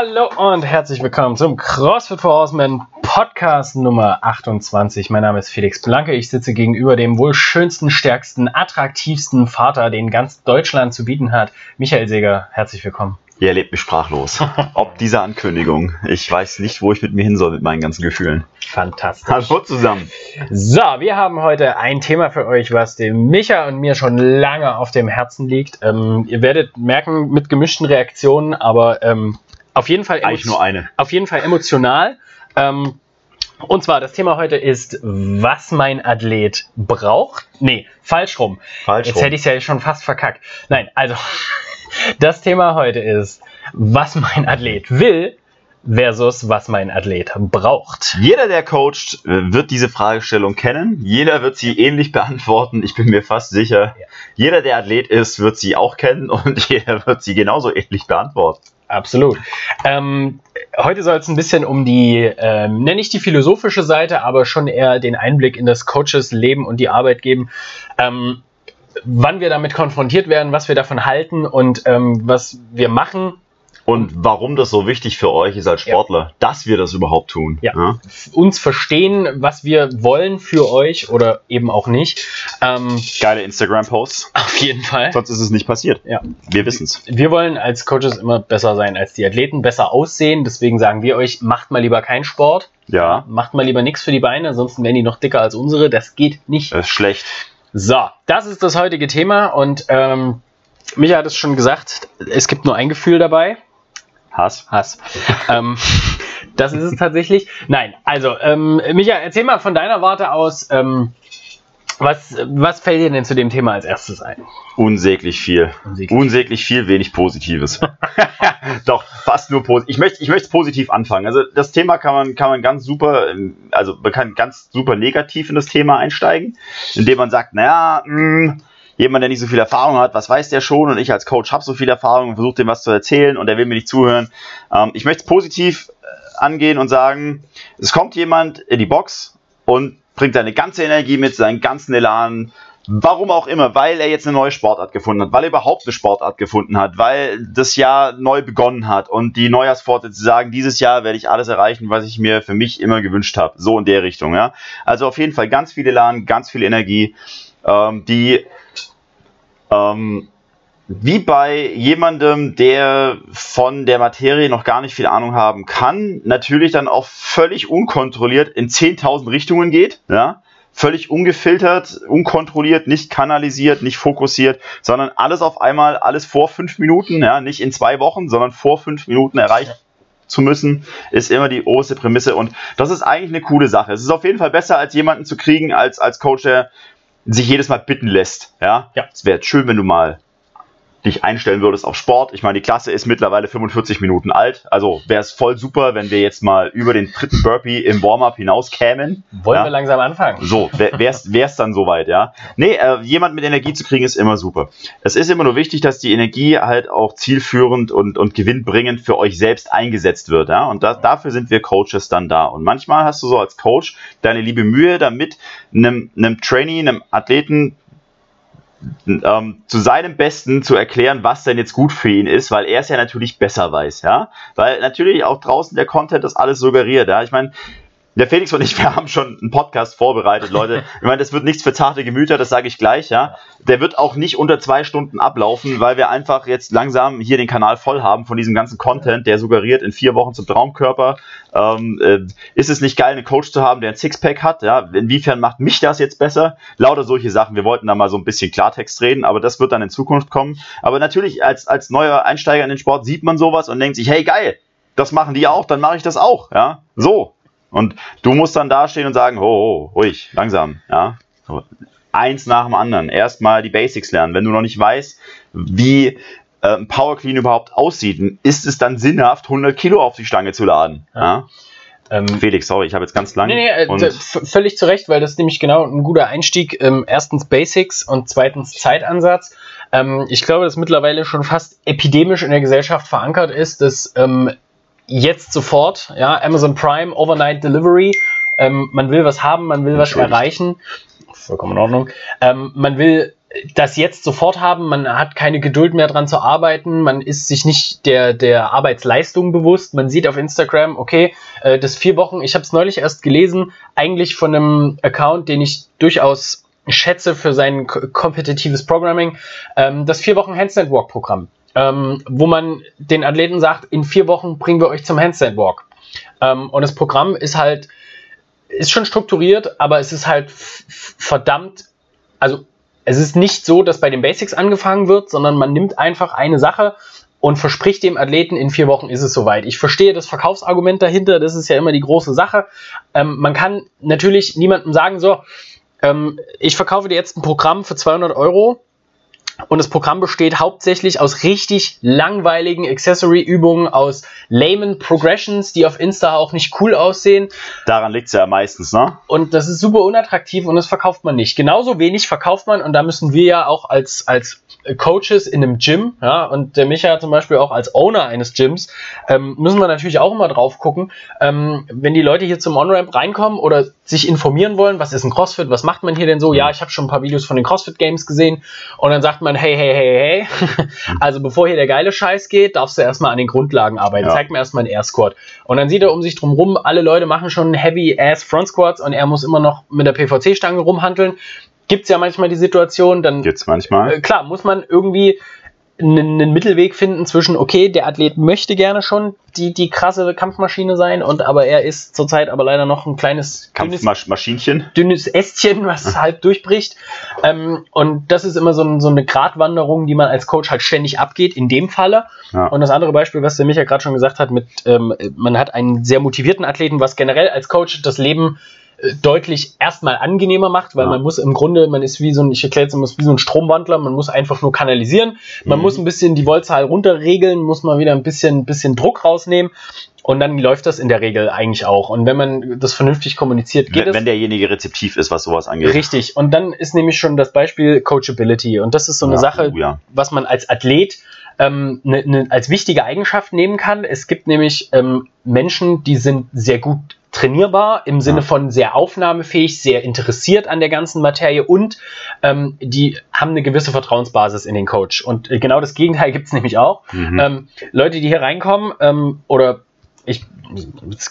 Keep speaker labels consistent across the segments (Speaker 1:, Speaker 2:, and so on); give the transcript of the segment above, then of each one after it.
Speaker 1: Hallo und herzlich willkommen zum CrossFit for Horsemen Podcast Nummer 28. Mein Name ist Felix Blanke. Ich sitze gegenüber dem wohl schönsten, stärksten, attraktivsten Vater, den ganz Deutschland zu bieten hat. Michael Seger, herzlich willkommen.
Speaker 2: Ihr erlebt mich sprachlos. Ob dieser Ankündigung. Ich weiß nicht, wo ich mit mir hin soll mit meinen ganzen Gefühlen.
Speaker 1: Fantastisch.
Speaker 2: Hallo zusammen.
Speaker 1: So, wir haben heute ein Thema für euch, was dem Micha und mir schon lange auf dem Herzen liegt. Ähm, ihr werdet merken, mit gemischten Reaktionen, aber ähm, auf jeden Fall
Speaker 2: Eigentlich nur eine.
Speaker 1: Auf jeden Fall emotional. Ähm, und zwar, das Thema heute ist, was mein Athlet braucht. Nee, falsch rum.
Speaker 2: Falsch
Speaker 1: Jetzt
Speaker 2: rum.
Speaker 1: hätte ich es ja schon fast verkackt. Nein, also, das Thema heute ist, was mein Athlet will versus was mein Athlet braucht.
Speaker 2: Jeder, der coacht, äh, wird diese Fragestellung kennen. Jeder wird sie ähnlich beantworten. Ich bin mir fast sicher.
Speaker 1: Ja.
Speaker 2: Jeder, der Athlet ist, wird sie auch kennen und jeder wird sie genauso ähnlich beantworten.
Speaker 1: Absolut. Ähm, heute soll es ein bisschen um die, ähm, nenne ich die philosophische Seite, aber schon eher den Einblick in das Coaches Leben und die Arbeit geben. Ähm, wann wir damit konfrontiert werden, was wir davon halten und ähm, was wir machen.
Speaker 2: Und warum das so wichtig für euch ist als
Speaker 1: Ja.
Speaker 2: Sportler, dass wir das überhaupt tun.
Speaker 1: Ja. f- Uns verstehen, was wir wollen für euch oder eben auch nicht. Ähm,
Speaker 2: Geile Instagram-Posts.
Speaker 1: auf jeden Fall.
Speaker 2: Sonst ist es nicht passiert.
Speaker 1: Ja.
Speaker 2: Wir wissen es.
Speaker 1: Wir wollen als Coaches immer besser sein als die Athleten, besser aussehen. Deswegen sagen wir euch, macht mal lieber keinen Sport.
Speaker 2: Ja,
Speaker 1: Macht mal lieber nichts für die Beine, ansonsten werden die noch dicker als unsere. Das geht nicht.
Speaker 2: das ist schlecht.
Speaker 1: So, das ist das heutige Thema und ähm, Micha hat es schon gesagt, es gibt nur ein Gefühl dabei.
Speaker 2: Hass.
Speaker 1: Hass. ähm, das ist es tatsächlich. Nein, also, ähm, Micha, erzähl mal von deiner Warte aus, ähm, was, was fällt dir denn zu dem Thema als erstes ein?
Speaker 2: Unsäglich viel.
Speaker 1: Unsäglich.
Speaker 2: Unsäglich viel, wenig Positives. Doch, fast nur positiv. Ich möchte ich möchte positiv anfangen. Also das Thema kann man, kann man ganz super, ähm, also man kann ganz super negativ in das Thema einsteigen, indem man sagt, naja, mh, jemand, der nicht so viel Erfahrung hat, was weiß der schon? Und ich als Coach habe so viel Erfahrung und versuche dem was zu erzählen und der will mir nicht zuhören. Ähm, ich möchte es positiv äh, angehen und sagen, es kommt jemand in die Box und bringt seine ganze Energie mit, seinen ganzen Elan, Warum auch immer, weil er jetzt eine neue Sportart gefunden hat, weil er überhaupt eine Sportart gefunden hat, weil das Jahr neu begonnen hat und die Neujahrsvorsätze sagen, dieses Jahr werde ich alles erreichen, was ich mir für mich immer gewünscht habe. So in der Richtung, ja. Also auf jeden Fall ganz viel Elan, ganz viel Energie, ähm, die ähm, wie bei jemandem, der von der Materie noch gar nicht viel Ahnung haben kann, natürlich dann auch völlig unkontrolliert in 10.000 Richtungen geht, ja, völlig ungefiltert, unkontrolliert, nicht kanalisiert, nicht fokussiert, sondern alles auf einmal, alles vor fünf Minuten, ja, nicht in zwei Wochen, sondern vor fünf Minuten erreicht zu müssen, ist immer die oberste Prämisse. Und das ist eigentlich eine coole Sache. Es ist auf jeden Fall besser, als jemanden zu kriegen, als, als Coach, der sich jedes Mal bitten lässt, ja.
Speaker 1: Ja.
Speaker 2: Es wäre schön, wenn du mal dich einstellen würdest auf Sport. Ich meine, die Klasse ist mittlerweile 45 Minuten alt. Also wäre es voll super, wenn wir jetzt mal über den dritten Burpee im Warm-up hinaus kämen.
Speaker 1: Wollen
Speaker 2: Ja.
Speaker 1: wir langsam anfangen?
Speaker 2: So, wär- wär's, wär's dann soweit, ja. Nee, äh, jemand mit Energie zu kriegen ist immer super. Es ist immer nur wichtig, dass die Energie halt auch zielführend und, und gewinnbringend für euch selbst eingesetzt wird, ja. Und da, dafür sind wir Coaches dann da. Und manchmal hast du so als Coach deine liebe Mühe damit, einem, einem Trainee, einem Athleten ähm, zu seinem Besten zu erklären, was denn jetzt gut für ihn ist, weil er es ja natürlich besser weiß, ja. Weil natürlich auch draußen der Content das alles suggeriert, ja. Ich meine, der Felix und ich, wir haben schon einen Podcast vorbereitet, Leute. Ich meine, das wird nichts für zarte Gemüter, das sage ich gleich, ja. Der wird auch nicht unter zwei Stunden ablaufen, weil wir einfach jetzt langsam hier den Kanal voll haben von diesem ganzen Content, der suggeriert in vier Wochen zum Traumkörper. Ähm, äh, ist es nicht geil, einen Coach zu haben, der ein Sixpack hat? Ja, inwiefern macht mich das jetzt besser? Lauter solche Sachen. Wir wollten da mal so ein bisschen Klartext reden, aber das wird dann in Zukunft kommen. Aber natürlich, als, als neuer Einsteiger in den Sport sieht man sowas und denkt sich, hey geil, das machen die auch, dann mache ich das auch. Ja, so. Und du musst dann dastehen und sagen, oh, oh ruhig, langsam, ja. So, eins nach dem anderen. Erstmal die Basics lernen. Wenn du noch nicht weißt, wie äh, ein Power Clean überhaupt aussieht, ist es dann sinnhaft, 100 Kilo auf die Stange zu laden. Ja.
Speaker 1: Ähm,
Speaker 2: Felix, sorry, ich habe jetzt ganz lang.
Speaker 1: Nee, nee, äh, völlig zu Recht, weil das ist nämlich genau ein guter Einstieg. Ähm, erstens Basics und zweitens Zeitansatz. Ähm, ich glaube, dass mittlerweile schon fast epidemisch in der Gesellschaft verankert ist, dass ähm, jetzt sofort, ja, Amazon Prime, Overnight Delivery, ähm, man will was haben, man will was erreichen. Vollkommen in Ordnung. Ähm, man will das jetzt sofort haben, man hat keine Geduld mehr dran zu arbeiten, man ist sich nicht der, der Arbeitsleistung bewusst, man sieht auf Instagram, okay, äh, das vier Wochen, ich habe es neulich erst gelesen, eigentlich von einem Account, den ich durchaus schätze für sein kompetitives Programming, ähm, das vier Wochen Handstand Walk Programm, ähm, wo man den Athleten sagt, in vier Wochen bringen wir euch zum Handstand Walk. Ähm, und das Programm ist halt, ist schon strukturiert, aber es ist halt verdammt, also es ist nicht so, dass bei den Basics angefangen wird, sondern man nimmt einfach eine Sache und verspricht dem Athleten, in vier Wochen ist es soweit. Ich verstehe das Verkaufsargument dahinter, das ist ja immer die große Sache. Ähm, man kann natürlich niemandem sagen, so, ähm, ich verkaufe dir jetzt ein Programm für 200 Euro und das Programm besteht hauptsächlich aus richtig langweiligen Accessory-Übungen, aus layman Progressions, die auf Insta auch nicht cool aussehen.
Speaker 2: Daran liegt es ja meistens, ne?
Speaker 1: Und das ist super unattraktiv und das verkauft man nicht. Genauso wenig verkauft man, und da müssen wir ja auch als, als Coaches in einem Gym, ja, und der Micha zum Beispiel auch als Owner eines Gyms, ähm, müssen wir natürlich auch immer drauf gucken, ähm, wenn die Leute hier zum On-Ramp reinkommen oder sich informieren wollen, was ist ein CrossFit, was macht man hier denn so? Ja, ich habe schon ein paar Videos von den CrossFit Games gesehen und dann sagt man, hey, hey, hey, hey, also bevor hier der geile Scheiß geht, darfst du erstmal an den Grundlagen arbeiten. Ja. Zeig mir erstmal einen Air Squat. Und dann sieht er um sich drum rum, alle Leute machen schon Heavy Ass Front Squats und er muss immer noch mit der PVC-Stange rumhandeln gibt es ja manchmal die Situation, dann.
Speaker 2: Gibt's manchmal.
Speaker 1: Äh, klar, muss man irgendwie einen Mittelweg finden zwischen, okay, der Athlet möchte gerne schon die, die krasse Kampfmaschine sein, und aber er ist zurzeit aber leider noch ein kleines
Speaker 2: Kampfmaschinchen.
Speaker 1: Dünnes, dünnes Ästchen, was halb durchbricht. Ähm, und das ist immer so, ein, so, eine Gratwanderung, die man als Coach halt ständig abgeht, in dem Falle. Ja. Und das andere Beispiel, was der Micha gerade schon gesagt hat, mit ähm, man hat einen sehr motivierten Athleten, was generell als Coach das Leben deutlich erstmal angenehmer macht, weil ja. man muss im Grunde, man ist wie so ein, ich erkläre jetzt immer, wie so ein Stromwandler, man muss einfach nur kanalisieren, man mhm. muss ein bisschen die Voltzahl runterregeln, muss mal wieder ein bisschen, bisschen Druck rausnehmen und dann läuft das in der Regel eigentlich auch. Und wenn man das vernünftig kommuniziert, geht
Speaker 2: wenn,
Speaker 1: es.
Speaker 2: Wenn derjenige rezeptiv ist, was sowas angeht.
Speaker 1: Richtig. Und dann ist nämlich schon das Beispiel Coachability. Und das ist so eine ja, Sache, oh, ja. was man als Athlet ähm, ne, ne, als wichtige Eigenschaft nehmen kann. Es gibt nämlich ähm, Menschen, die sind sehr gut trainierbar im Sinne von sehr aufnahmefähig, sehr interessiert an der ganzen Materie und ähm, die haben eine gewisse Vertrauensbasis in den Coach. Und genau das Gegenteil gibt es nämlich auch. Mhm. Ähm, Leute, die hier reinkommen ähm, oder ich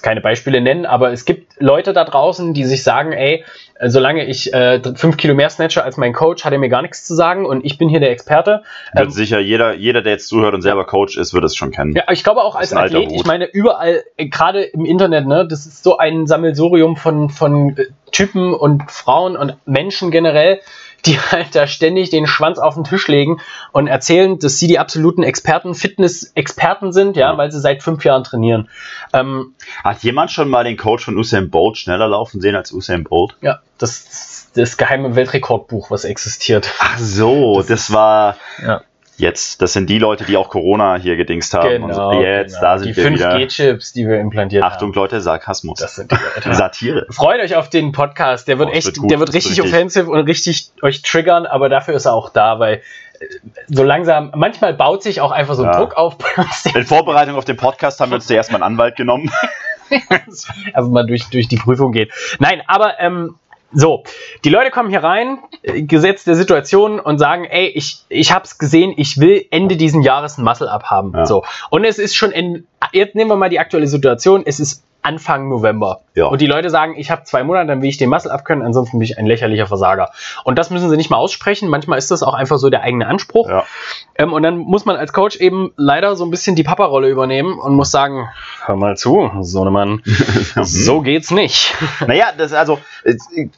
Speaker 1: keine Beispiele nennen, aber es gibt Leute da draußen, die sich sagen, ey, solange ich äh, fünf Kilo mehr snatche als mein Coach, hat er mir gar nichts zu sagen und ich bin hier der Experte.
Speaker 2: Wird ähm, sicher jeder, jeder, der jetzt zuhört und selber Coach ist, wird es schon kennen.
Speaker 1: Ja, ich glaube auch als Athlet, ich meine, überall, äh, gerade im Internet, ne, das ist so ein Sammelsurium von, von äh, Typen und Frauen und Menschen generell, die halt da ständig den Schwanz auf den Tisch legen und erzählen, dass sie die absoluten Experten, Fitness-Experten sind, ja, weil sie seit fünf Jahren trainieren.
Speaker 2: Ähm, Hat jemand schon mal den Coach von Usain Bolt schneller laufen sehen als Usain Bolt?
Speaker 1: Ja, das, das geheime Weltrekordbuch, was existiert.
Speaker 2: Ach so, das, das war. Ja. Jetzt, das sind die Leute, die auch Corona hier gedingst haben.
Speaker 1: Genau, so. Jetzt, genau. da sind die wir 5G-Chips, die wir implantiert
Speaker 2: Achtung, haben. Achtung, Leute, Sarkasmus.
Speaker 1: Das sind die
Speaker 2: Leute. Satire.
Speaker 1: Freut euch auf den Podcast. Der wird oh, echt, wird der wird richtig, richtig offensiv und richtig euch triggern, aber dafür ist er auch da, weil äh, so langsam, manchmal baut sich auch einfach so ein ja. Druck auf.
Speaker 2: In Vorbereitung auf den Podcast haben wir uns zuerst mal einen Anwalt genommen.
Speaker 1: also mal durch, durch die Prüfung geht. Nein, aber ähm, so, die Leute kommen hier rein, äh, Gesetz der Situation und sagen, ey, ich, ich hab's gesehen, ich will Ende diesen Jahres ein Muscle-Up haben. Ja. So. Und es ist schon, in, jetzt nehmen wir mal die aktuelle Situation, es ist Anfang November. Ja. Und die Leute sagen, ich habe zwei Monate, dann will ich den Muscle abkönnen, ansonsten bin ich ein lächerlicher Versager. Und das müssen sie nicht mal aussprechen. Manchmal ist das auch einfach so der eigene Anspruch. Ja. Ähm, und dann muss man als Coach eben leider so ein bisschen die Papa-Rolle übernehmen und muss sagen, hör mal zu, Sohnemann, so geht's nicht.
Speaker 2: Naja, das also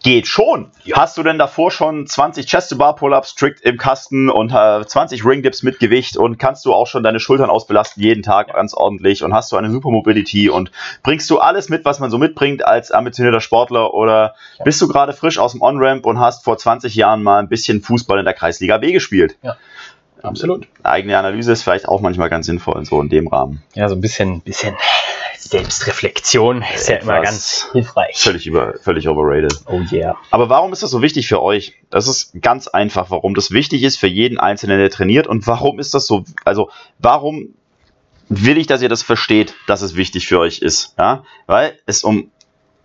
Speaker 2: geht schon. Ja. Hast du denn davor schon 20 Chest-to-Bar-Pull-Ups strict im Kasten und äh, 20 Ring-Dips mit Gewicht und kannst du auch schon deine Schultern ausbelasten jeden Tag ganz ordentlich und hast du eine Super Mobility und bringst du alles mit, was man so mitbringt als ambitionierter Sportler oder ja. bist du gerade frisch aus dem On-Ramp und hast vor 20 Jahren mal ein bisschen Fußball in der Kreisliga B gespielt?
Speaker 1: Ja. Absolut.
Speaker 2: Eigene Analyse ist vielleicht auch manchmal ganz sinnvoll, so in dem Rahmen.
Speaker 1: Ja, so ein bisschen, bisschen Selbstreflexion ist ja immer ganz hilfreich.
Speaker 2: Völlig, über, völlig overrated.
Speaker 1: Oh yeah.
Speaker 2: Aber warum ist das so wichtig für euch? Das ist ganz einfach, warum das wichtig ist für jeden Einzelnen, der trainiert und warum ist das so, also warum will ich, dass ihr das versteht, dass es wichtig für euch ist. Ja? Weil es um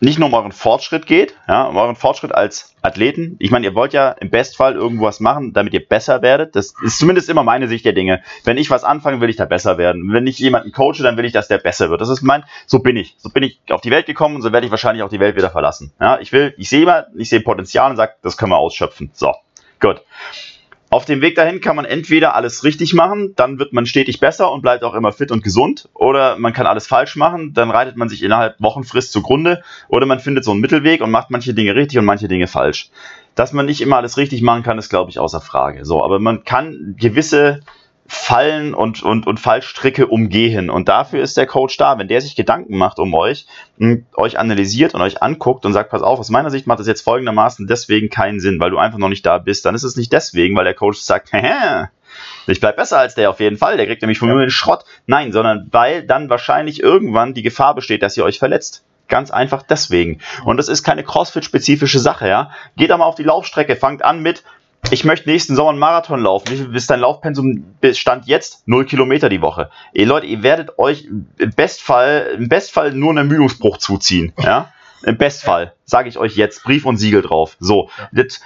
Speaker 2: nicht nur um euren Fortschritt geht, ja, um euren Fortschritt als Athleten. Ich meine, ihr wollt ja im Bestfall irgendwas machen, damit ihr besser werdet. Das ist zumindest immer meine Sicht der Dinge. Wenn ich was anfange, will ich da besser werden. Wenn ich jemanden coache, dann will ich, dass der besser wird. Das ist mein, so bin ich. So bin ich auf die Welt gekommen und so werde ich wahrscheinlich auch die Welt wieder verlassen. Ja, ich will, ich sehe immer, ich sehe Potenzial und sage, das können wir ausschöpfen. So, gut. Auf dem Weg dahin kann man entweder alles richtig machen, dann wird man stetig besser und bleibt auch immer fit und gesund, oder man kann alles falsch machen, dann reitet man sich innerhalb Wochenfrist zugrunde, oder man findet so einen Mittelweg und macht manche Dinge richtig und manche Dinge falsch. Dass man nicht immer alles richtig machen kann, ist, glaube ich, außer Frage. So, aber man kann gewisse Fallen und, und, und Fallstricke umgehen. Und dafür ist der Coach da. Wenn der sich Gedanken macht um euch, euch analysiert und euch anguckt und sagt, pass auf, aus meiner Sicht macht das jetzt folgendermaßen deswegen keinen Sinn, weil du einfach noch nicht da bist, dann ist es nicht deswegen, weil der Coach sagt, Hä, ich bleib besser als der auf jeden Fall, der kriegt nämlich von mir den Schrott. Nein, sondern weil dann wahrscheinlich irgendwann die Gefahr besteht, dass ihr euch verletzt. Ganz einfach deswegen. Und das ist keine CrossFit-spezifische Sache, ja. Geht da mal auf die Laufstrecke, fangt an mit, ich möchte nächsten Sommer einen Marathon laufen. Wie viel ist dein Laufpensum Stand jetzt? Null Kilometer die Woche. Ihr Leute, ihr werdet euch im Bestfall, im Bestfall nur einen Ermüdungsbruch zuziehen. Ja? Im Bestfall, sage ich euch jetzt, Brief und Siegel drauf. So, jetzt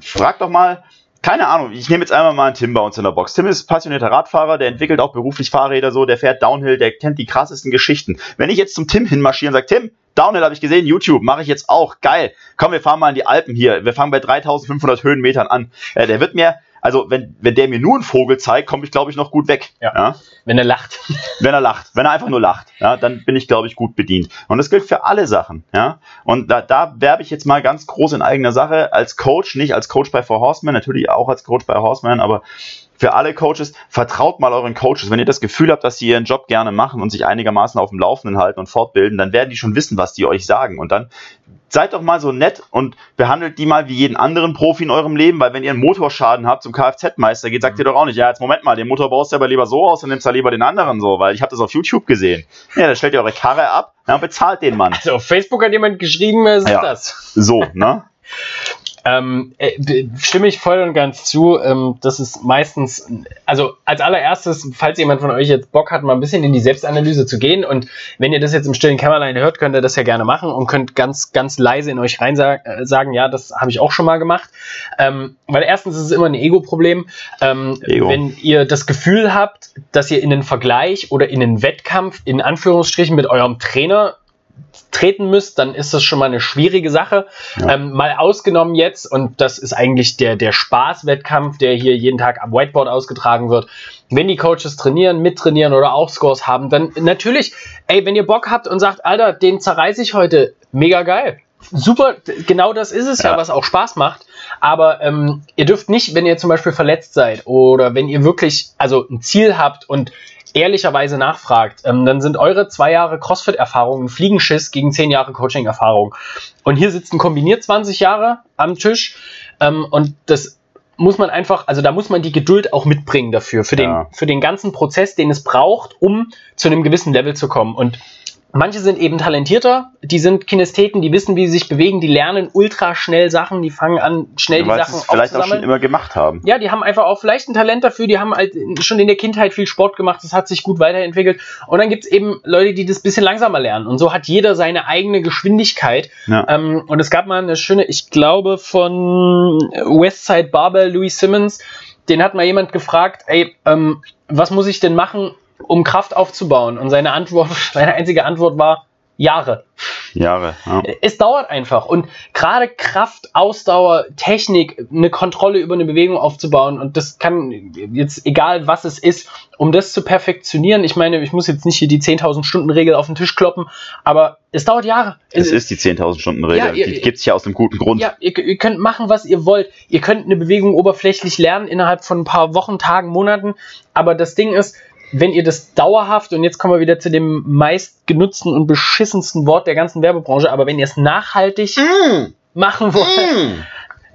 Speaker 2: fragt doch mal, keine Ahnung, ich nehme jetzt einmal mal einen Tim bei uns in der Box. Tim ist passionierter Radfahrer, der entwickelt auch beruflich Fahrräder so, der fährt Downhill, der kennt die krassesten Geschichten. Wenn ich jetzt zum Tim hinmarschiere und sage, Tim, Downhill habe ich gesehen, YouTube, mache ich jetzt auch. Geil. Komm, wir fahren mal in die Alpen hier. Wir fangen bei 3500 Höhenmetern an. Äh, der wird mir, also wenn, wenn der mir nur einen Vogel zeigt, komme ich, glaube ich, noch gut weg.
Speaker 1: Ja. ja. Wenn er lacht.
Speaker 2: Wenn er lacht. Wenn er einfach nur lacht, ja, dann bin ich, glaube ich, gut bedient. Und das gilt für alle Sachen. Ja. Und da, da werbe ich jetzt mal ganz groß in eigener Sache als Coach, nicht als Coach bei Four Horsemen, natürlich auch als Coach bei Horseman, aber für alle Coaches, vertraut mal euren Coaches. Wenn ihr das Gefühl habt, dass sie ihren Job gerne machen und sich einigermaßen auf dem Laufenden halten und fortbilden, dann werden die schon wissen, was die euch sagen. Und dann seid doch mal so nett und behandelt die mal wie jeden anderen Profi in eurem Leben, weil wenn ihr einen Motorschaden habt zum Kfz-Meister geht, sagt ihr doch auch nicht, ja, jetzt Moment mal, den Motor baust du aber lieber so aus und nimmst da lieber den anderen so, weil ich habe das auf YouTube gesehen. Ja, dann stellt ihr eure Karre ab und bezahlt den Mann.
Speaker 1: Also auf Facebook hat jemand geschrieben, es ist ja, das.
Speaker 2: So, ne?
Speaker 1: Ähm, äh, stimme ich voll und ganz zu. Ähm, das ist meistens, also als allererstes, falls jemand von euch jetzt Bock hat, mal ein bisschen in die Selbstanalyse zu gehen und wenn ihr das jetzt im stillen Kämmerlein hört, könnt ihr das ja gerne machen und könnt ganz, ganz leise in euch rein sagen, äh, sagen ja, das habe ich auch schon mal gemacht. Ähm, weil erstens ist es immer ein Ego-Problem. Ähm, Ego. Wenn ihr das Gefühl habt, dass ihr in einen Vergleich oder in einen Wettkampf in Anführungsstrichen mit eurem Trainer treten müsst, dann ist das schon mal eine schwierige Sache. Ja. Ähm, mal ausgenommen jetzt, und das ist eigentlich der, der Spaßwettkampf, der hier jeden Tag am Whiteboard ausgetragen wird. Wenn die Coaches trainieren, mittrainieren oder auch Scores haben, dann natürlich, ey, wenn ihr Bock habt und sagt, Alter, den zerreiße ich heute, mega geil. Super, genau das ist es ja, ja was auch Spaß macht. Aber ähm, ihr dürft nicht, wenn ihr zum Beispiel verletzt seid oder wenn ihr wirklich also ein Ziel habt und ehrlicherweise nachfragt, ähm, dann sind eure zwei Jahre CrossFit-Erfahrung ein Fliegenschiss gegen zehn Jahre Coaching-Erfahrung. Und hier sitzen kombiniert 20 Jahre am Tisch ähm, und das muss man einfach, also da muss man die Geduld auch mitbringen dafür, für den, ja. für den ganzen Prozess, den es braucht, um zu einem gewissen Level zu kommen. Und Manche sind eben talentierter, die sind Kinestheten, die wissen, wie sie sich bewegen, die lernen ultra schnell Sachen, die fangen an, schnell ja, die Sachen
Speaker 2: vielleicht auch schon immer gemacht haben.
Speaker 1: Ja, die haben einfach auch vielleicht ein Talent dafür, die haben halt schon in der Kindheit viel Sport gemacht, das hat sich gut weiterentwickelt. Und dann gibt's eben Leute, die das bisschen langsamer lernen. Und so hat jeder seine eigene Geschwindigkeit. Ja. Ähm, und es gab mal eine schöne, ich glaube, von Westside Barber, Louis Simmons, den hat mal jemand gefragt, ey, ähm, was muss ich denn machen, um Kraft aufzubauen? Und seine Antwort, seine einzige Antwort war Jahre.
Speaker 2: Jahre. Ja.
Speaker 1: Es dauert einfach. Und gerade Kraft, Ausdauer, Technik, eine Kontrolle über eine Bewegung aufzubauen, und das kann jetzt egal was es ist, um das zu perfektionieren. Ich meine, ich muss jetzt nicht hier die 10.000 Stunden Regel auf den Tisch kloppen, aber es dauert Jahre.
Speaker 2: Es ist die 10.000 Stunden Regel. Ja, die gibt es ja aus einem guten Grund.
Speaker 1: Ja, ihr, ihr könnt machen, was ihr wollt. Ihr könnt eine Bewegung oberflächlich lernen innerhalb von ein paar Wochen, Tagen, Monaten. Aber das Ding ist, wenn ihr das dauerhaft, und jetzt kommen wir wieder zu dem meistgenutzten und beschissensten Wort der ganzen Werbebranche, aber wenn ihr es nachhaltig mm. machen wollt, mm.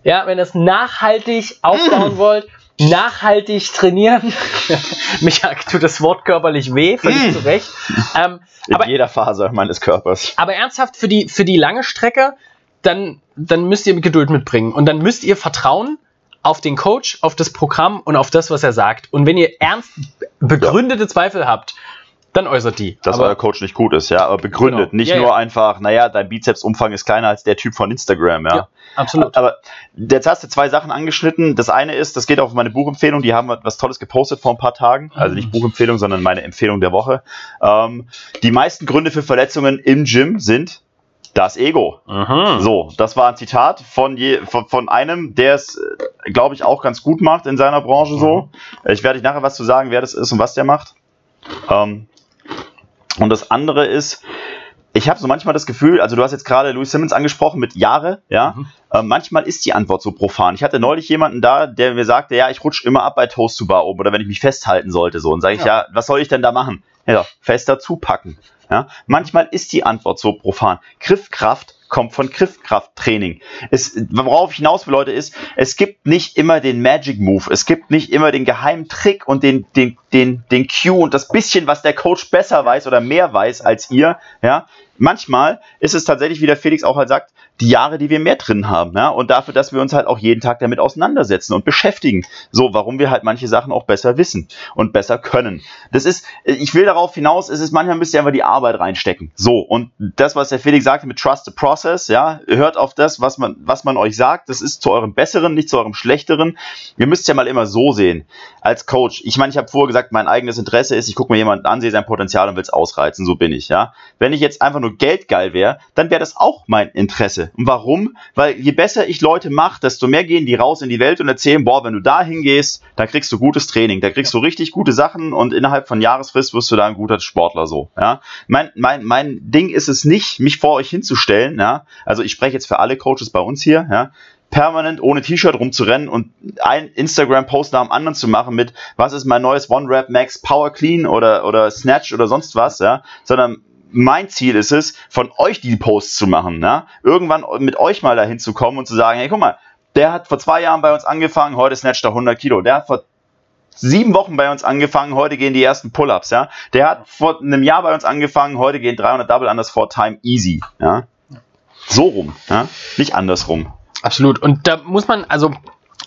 Speaker 1: ja, wenn ihr es nachhaltig aufbauen mm. wollt, nachhaltig trainieren, mich tut das Wort körperlich weh, völlig mm. zu Recht.
Speaker 2: Ähm, In aber, jeder Phase meines Körpers.
Speaker 1: Aber ernsthaft, für die, für die lange Strecke, dann, dann müsst ihr Geduld mitbringen und dann müsst ihr vertrauen, auf den Coach, auf das Programm und auf das, was er sagt. Und wenn ihr ernst begründete ja. Zweifel habt, dann äußert die.
Speaker 2: Dass
Speaker 1: aber,
Speaker 2: euer Coach nicht gut ist, ja, aber begründet.
Speaker 1: Genau.
Speaker 2: Nicht
Speaker 1: Ja,
Speaker 2: nur
Speaker 1: ja.
Speaker 2: einfach, naja, dein Bizepsumfang ist kleiner als der Typ von Instagram, ja.
Speaker 1: Ja, absolut.
Speaker 2: Aber jetzt hast du zwei Sachen angeschnitten. Das eine ist, das geht auf meine Buchempfehlung, die haben was Tolles gepostet vor ein paar Tagen. Also nicht Buchempfehlung, sondern meine Empfehlung der Woche. Ähm, die meisten Gründe für Verletzungen im Gym sind das Ego.
Speaker 1: Mhm.
Speaker 2: So, das war ein Zitat von, je, von, von einem, der es, glaube ich, auch ganz gut macht in seiner Branche so. Ich werde dich nachher was zu sagen, wer das ist und was der macht. Ähm, und das andere ist, ich habe so manchmal das Gefühl, also du hast jetzt gerade Louis Simmons angesprochen mit Jahre, ja.
Speaker 1: Mhm.
Speaker 2: Äh, manchmal ist die Antwort so profan. Ich hatte neulich jemanden da, der mir sagte, ja, ich rutsche immer ab bei Toast to Bar oben oder wenn ich mich festhalten sollte so. Und sage ich, ja.
Speaker 1: Ja.
Speaker 2: was soll ich denn da machen? Ja, fester zupacken. Ja, manchmal ist die Antwort so profan. Griffkraft kommt von Griffkrafttraining. Es, worauf ich hinaus will, Leute, ist, es gibt nicht immer den Magic Move. Es gibt nicht immer den geheimen Trick und den, den, den, den Cue und das bisschen, was der Coach besser weiß oder mehr weiß als ihr. Ja, manchmal ist es tatsächlich, wie der Felix auch halt sagt, die Jahre, die wir mehr drin haben, ja, und dafür, dass wir uns halt auch jeden Tag damit auseinandersetzen und beschäftigen. So, warum wir halt manche Sachen auch besser wissen und besser können. Das ist, ich will darauf hinaus, es ist manchmal müsst ihr einfach die Arbeit reinstecken. So, und das, was der Felix sagte mit Trust the Process, ja, hört auf das, was man, was man euch sagt, das ist zu eurem Besseren, nicht zu eurem Schlechteren. Ihr müsst ja mal immer so sehen, als Coach. Ich meine, ich habe vorher gesagt, mein eigenes Interesse ist, ich gucke mir jemanden an, sehe sein Potenzial und will es ausreizen, so bin ich, ja. Wenn ich jetzt einfach nur geldgeil wäre, dann wäre das auch mein Interesse. Und warum? Weil je besser ich Leute mache, desto mehr gehen die raus in die Welt und erzählen, boah, wenn du da hingehst, da kriegst du gutes Training, da kriegst du richtig gute Sachen und innerhalb von Jahresfrist wirst du da ein guter Sportler so. Ja? Mein, mein, mein Ding ist es nicht, mich vor euch hinzustellen. Ja? Also ich spreche jetzt für alle Coaches bei uns hier. Ja? Permanent ohne T-Shirt rumzurennen und ein Instagram-Post nach dem anderen zu machen mit, was ist mein neues One-Rap Max Power Clean oder, oder Snatch oder sonst was, ja, sondern mein Ziel ist es, von euch die Posts zu machen, ja? irgendwann mit euch mal dahin zu kommen und zu sagen, hey, guck mal, der hat vor zwei Jahren bei uns angefangen, heute snatcht er 100 Kilo, der hat vor sieben Wochen bei uns angefangen, heute gehen die ersten Pull-Ups, ja. Der hat vor einem Jahr bei uns angefangen, heute gehen 300 Double Unders for Time easy, ja. So rum, ja. Nicht andersrum.
Speaker 1: Absolut. Und da muss man, also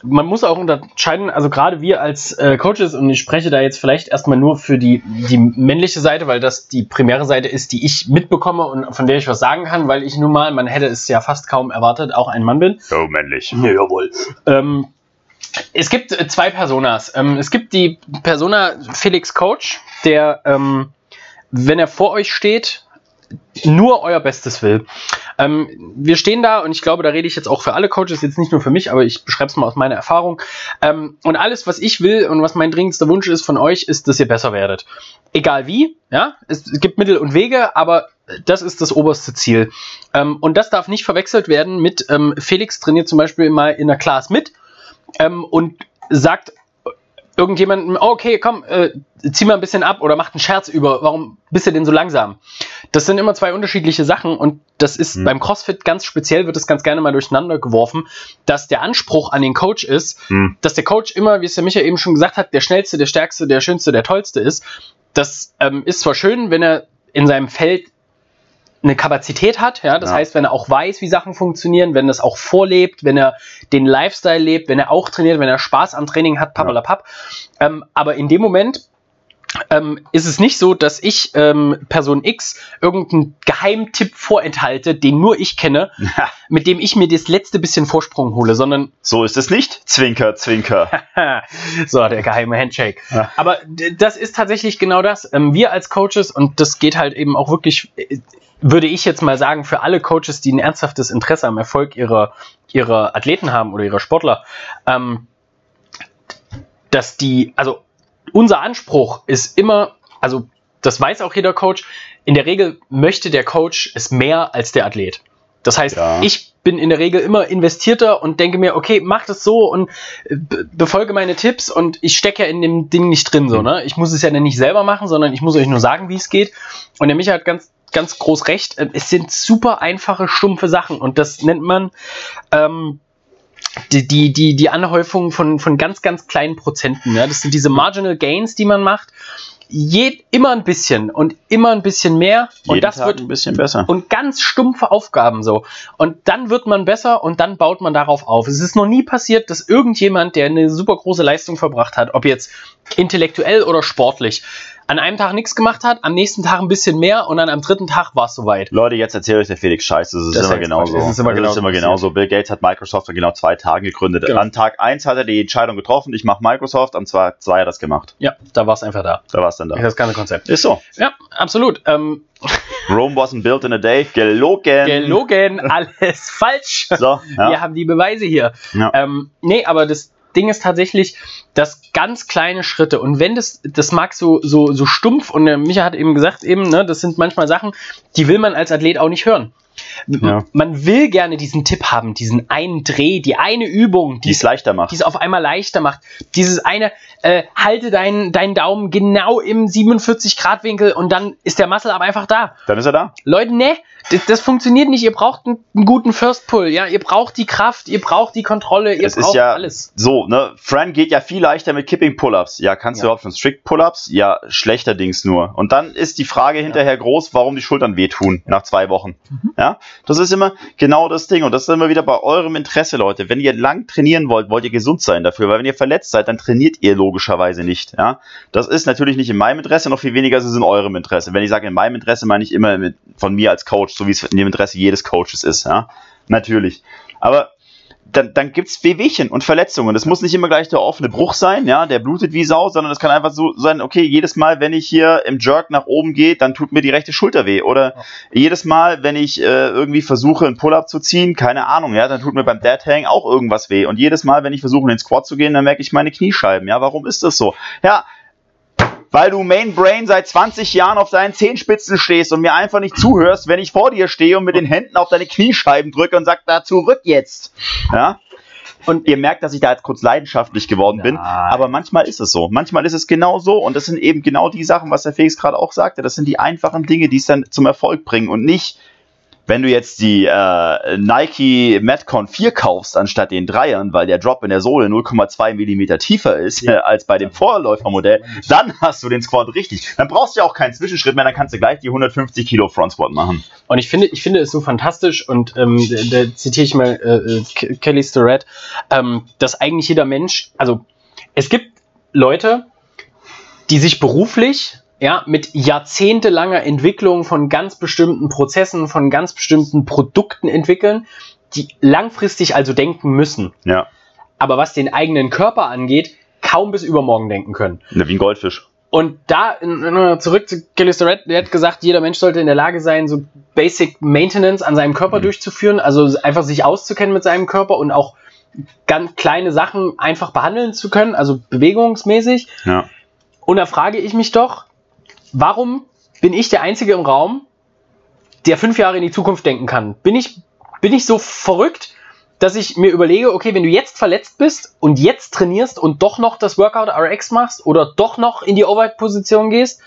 Speaker 1: man muss auch unterscheiden, also gerade wir als äh, Coaches, und ich spreche da jetzt vielleicht erstmal nur für die, die männliche Seite, weil das die primäre Seite ist, die ich mitbekomme und von der ich was sagen kann, weil ich nun mal, man hätte es ja fast kaum erwartet, auch ein Mann bin.
Speaker 2: Oh, männlich.
Speaker 1: Ja, jawohl. Ähm, es gibt äh, zwei Personas. Ähm, es gibt die Persona Felix Coach, der, ähm, wenn er vor euch steht, nur euer Bestes will. Ähm, wir stehen da und ich glaube, da rede ich jetzt auch für alle Coaches, jetzt nicht nur für mich, aber ich beschreibe es mal aus meiner Erfahrung. Ähm, und alles, was ich will und was mein dringendster Wunsch ist von euch, ist, dass ihr besser werdet. Egal wie, ja, es, gibt Mittel und Wege, aber das ist das oberste Ziel. Ähm, und das darf nicht verwechselt werden mit ähm, Felix trainiert zum Beispiel mal in der Class mit ähm, und sagt irgendjemandem, okay, komm, äh, zieh mal ein bisschen ab oder macht einen Scherz über, warum bist du denn so langsam? Das sind immer zwei unterschiedliche Sachen und das ist
Speaker 2: Hm.
Speaker 1: beim CrossFit ganz speziell, wird es ganz gerne mal durcheinander geworfen, dass der Anspruch an den Coach ist,
Speaker 2: Hm.
Speaker 1: dass der Coach immer, wie es der Michael eben schon gesagt hat, der schnellste, der stärkste, der schönste, der tollste ist. Das ähm, ist zwar schön, wenn er in seinem Feld eine Kapazität hat, ja, das
Speaker 2: Ja.
Speaker 1: heißt, wenn er auch weiß, wie Sachen funktionieren, wenn das auch vorlebt, wenn er den Lifestyle lebt, wenn er auch trainiert, wenn er Spaß am Training hat, papalapap. Ähm, aber in dem Moment ähm, ist es nicht so, dass ich ähm, Person X irgendeinen Geheimtipp vorenthalte, den nur ich kenne, mit dem ich mir das letzte bisschen Vorsprung hole, sondern
Speaker 2: So ist es nicht. Zwinker, zwinker.
Speaker 1: so, der geheime Handshake.
Speaker 2: Ja.
Speaker 1: Aber das ist tatsächlich genau das. Ähm, wir als Coaches, und das geht halt eben auch wirklich, äh, würde ich jetzt mal sagen, für alle Coaches, die ein ernsthaftes Interesse am Erfolg ihrer, ihrer Athleten haben oder ihrer Sportler, ähm, dass die, also unser Anspruch ist immer, also das weiß auch jeder Coach, in der Regel möchte der Coach es mehr als der Athlet. Das heißt,
Speaker 2: Ja.
Speaker 1: ich bin in der Regel immer investierter und denke mir, okay, mach das so und äh, be- befolge meine Tipps und ich stecke ja in dem Ding nicht drin, so, ne? Ich muss es ja dann nicht selber machen, sondern ich muss euch nur sagen, wie es geht. Und der Micha hat ganz, ganz groß recht. Äh, Es sind super einfache, stumpfe Sachen und das nennt man, ähm, die, die, die, die Anhäufung von, von ganz, ganz kleinen Prozenten. Ja? Das sind diese Marginal Gains, die man macht. Je, immer ein bisschen und immer ein bisschen mehr. Und
Speaker 2: Jeden
Speaker 1: das
Speaker 2: Tag
Speaker 1: wird
Speaker 2: ein bisschen besser.
Speaker 1: und ganz stumpfe Aufgaben so. Und dann wird man besser und dann baut man darauf auf. Es ist noch nie passiert, dass irgendjemand, der eine super große Leistung verbracht hat, ob jetzt intellektuell oder sportlich, an einem Tag nichts gemacht hat, am nächsten Tag ein bisschen mehr und dann am dritten Tag war es soweit.
Speaker 2: Leute, jetzt erzählt euch der Felix Scheiße, das ist
Speaker 1: Das ist
Speaker 2: immer genauso.
Speaker 1: Das ist immer
Speaker 2: Das ist
Speaker 1: genauso
Speaker 2: immer genauso. Bill Gates hat Microsoft in genau zwei Tagen gegründet.
Speaker 1: Genau.
Speaker 2: An Tag 1 hat er die Entscheidung getroffen, ich mache Microsoft, am Tag 2 hat er das gemacht.
Speaker 1: Ja, da war es einfach da.
Speaker 2: Da war es dann da.
Speaker 1: Das ganze Konzept.
Speaker 2: Ist so.
Speaker 1: Ja, absolut. Ähm,
Speaker 2: Rome wasn't built in a day. Gelogen.
Speaker 1: gelogen, alles falsch.
Speaker 2: So, ja.
Speaker 1: Wir haben die Beweise hier.
Speaker 2: Ja.
Speaker 1: Ähm, nee, aber das Ding ist tatsächlich, dass ganz kleine Schritte und wenn das, das mag so, so, so stumpf und der Micha hat eben gesagt, eben, ne, das sind manchmal Sachen, die will man als Athlet auch nicht hören.
Speaker 2: Ja.
Speaker 1: Man will gerne diesen Tipp haben, diesen einen Dreh, die eine Übung,
Speaker 2: die es leichter macht.
Speaker 1: die es auf einmal leichter macht. Dieses eine, äh, halte deinen, deinen Daumen genau im 47-Grad-Winkel und dann ist der Muscle aber einfach da.
Speaker 2: Dann ist er da.
Speaker 1: Leute, ne, das, das funktioniert nicht. Ihr braucht einen, einen guten First Pull, ja. Ihr braucht die Kraft, ihr braucht die Kontrolle, ihr
Speaker 2: es
Speaker 1: braucht
Speaker 2: ist ja
Speaker 1: alles.
Speaker 2: so, ne? Fran geht ja viel leichter mit Kipping Pull-Ups. Ja, kannst
Speaker 1: Ja.
Speaker 2: du überhaupt schon Strict Pull-Ups? Ja, schlechterdings nur. Und dann ist die Frage hinterher groß, warum die Schultern wehtun nach zwei Wochen.
Speaker 1: Mhm.
Speaker 2: Ja, das ist immer genau das Ding. Und das ist immer wieder bei eurem Interesse, Leute. Wenn ihr lang trainieren wollt, wollt ihr gesund sein dafür. Weil wenn ihr verletzt seid, dann trainiert ihr logischerweise nicht. Ja, das ist natürlich nicht in meinem Interesse, noch viel weniger ist es in eurem Interesse. Wenn ich sage in meinem Interesse, meine ich immer mit, von mir als Coach, so wie es in dem Interesse jedes Coaches ist. Ja, natürlich. Aber dann, dann gibt es Wehwehchen und Verletzungen. Das muss nicht immer gleich der offene Bruch sein, ja, der blutet wie Sau, sondern es kann einfach so sein, okay, jedes Mal, wenn ich hier im Jerk nach oben gehe, dann tut mir die rechte Schulter weh. Oder jedes Mal, wenn ich äh, irgendwie versuche, einen Pull-Up zu ziehen, keine Ahnung, ja, dann tut mir beim Dead Hang auch irgendwas weh. Und jedes Mal, wenn ich versuche, in den Squat zu gehen, dann merke ich meine Kniescheiben. Ja, warum ist das so? Ja, weil du Main Brain seit 20 Jahren auf deinen Zehenspitzen stehst und mir einfach nicht zuhörst, wenn ich vor dir stehe und mit den Händen auf deine Kniescheiben drücke und sag, da zurück jetzt. Ja? Und ihr merkt, dass ich da jetzt kurz leidenschaftlich geworden bin.
Speaker 1: Nein.
Speaker 2: Aber manchmal ist es so. Manchmal ist es genau so. Und das sind eben genau die Sachen, was der Felix gerade auch sagte. Das sind die einfachen Dinge, die es dann zum Erfolg bringen. Und nicht, wenn du jetzt die äh, Nike Metcon 4 kaufst, anstatt den Dreiern, weil der Drop in der Sohle 0,2 Millimeter tiefer ist
Speaker 1: Ja.
Speaker 2: äh, als bei dem Vorläufermodell, dann hast du den Squat richtig. Dann brauchst du ja auch keinen Zwischenschritt mehr, dann kannst du gleich die 150 Kilo Front Squat machen.
Speaker 1: Und ich finde, ich finde es so fantastisch und ähm, da, da zitiere ich mal äh, äh, Ke- Kelly Starrett, ähm, dass eigentlich jeder Mensch, also es gibt Leute, die sich beruflich ja, mit jahrzehntelanger Entwicklung von ganz bestimmten Prozessen, von ganz bestimmten Produkten entwickeln, die langfristig also denken müssen.
Speaker 2: Ja,
Speaker 1: Aber was den eigenen Körper angeht, kaum bis übermorgen denken können.
Speaker 2: ne, wie ein Goldfisch.
Speaker 1: Und da, zurück zu Kelly Starrett, der hat gesagt, jeder Mensch sollte in der Lage sein, so Basic Maintenance an seinem Körper
Speaker 2: Mhm.
Speaker 1: durchzuführen, also einfach sich auszukennen mit seinem Körper und auch ganz kleine Sachen einfach behandeln zu können, also bewegungsmäßig.
Speaker 2: Ja.
Speaker 1: Und da frage ich mich doch, warum bin ich der Einzige im Raum, der fünf Jahre in die Zukunft denken kann? Bin ich, bin ich so verrückt, dass ich mir überlege, okay, wenn du jetzt verletzt bist und jetzt trainierst und doch noch das Workout RX machst oder doch noch in die Overhead-Position gehst,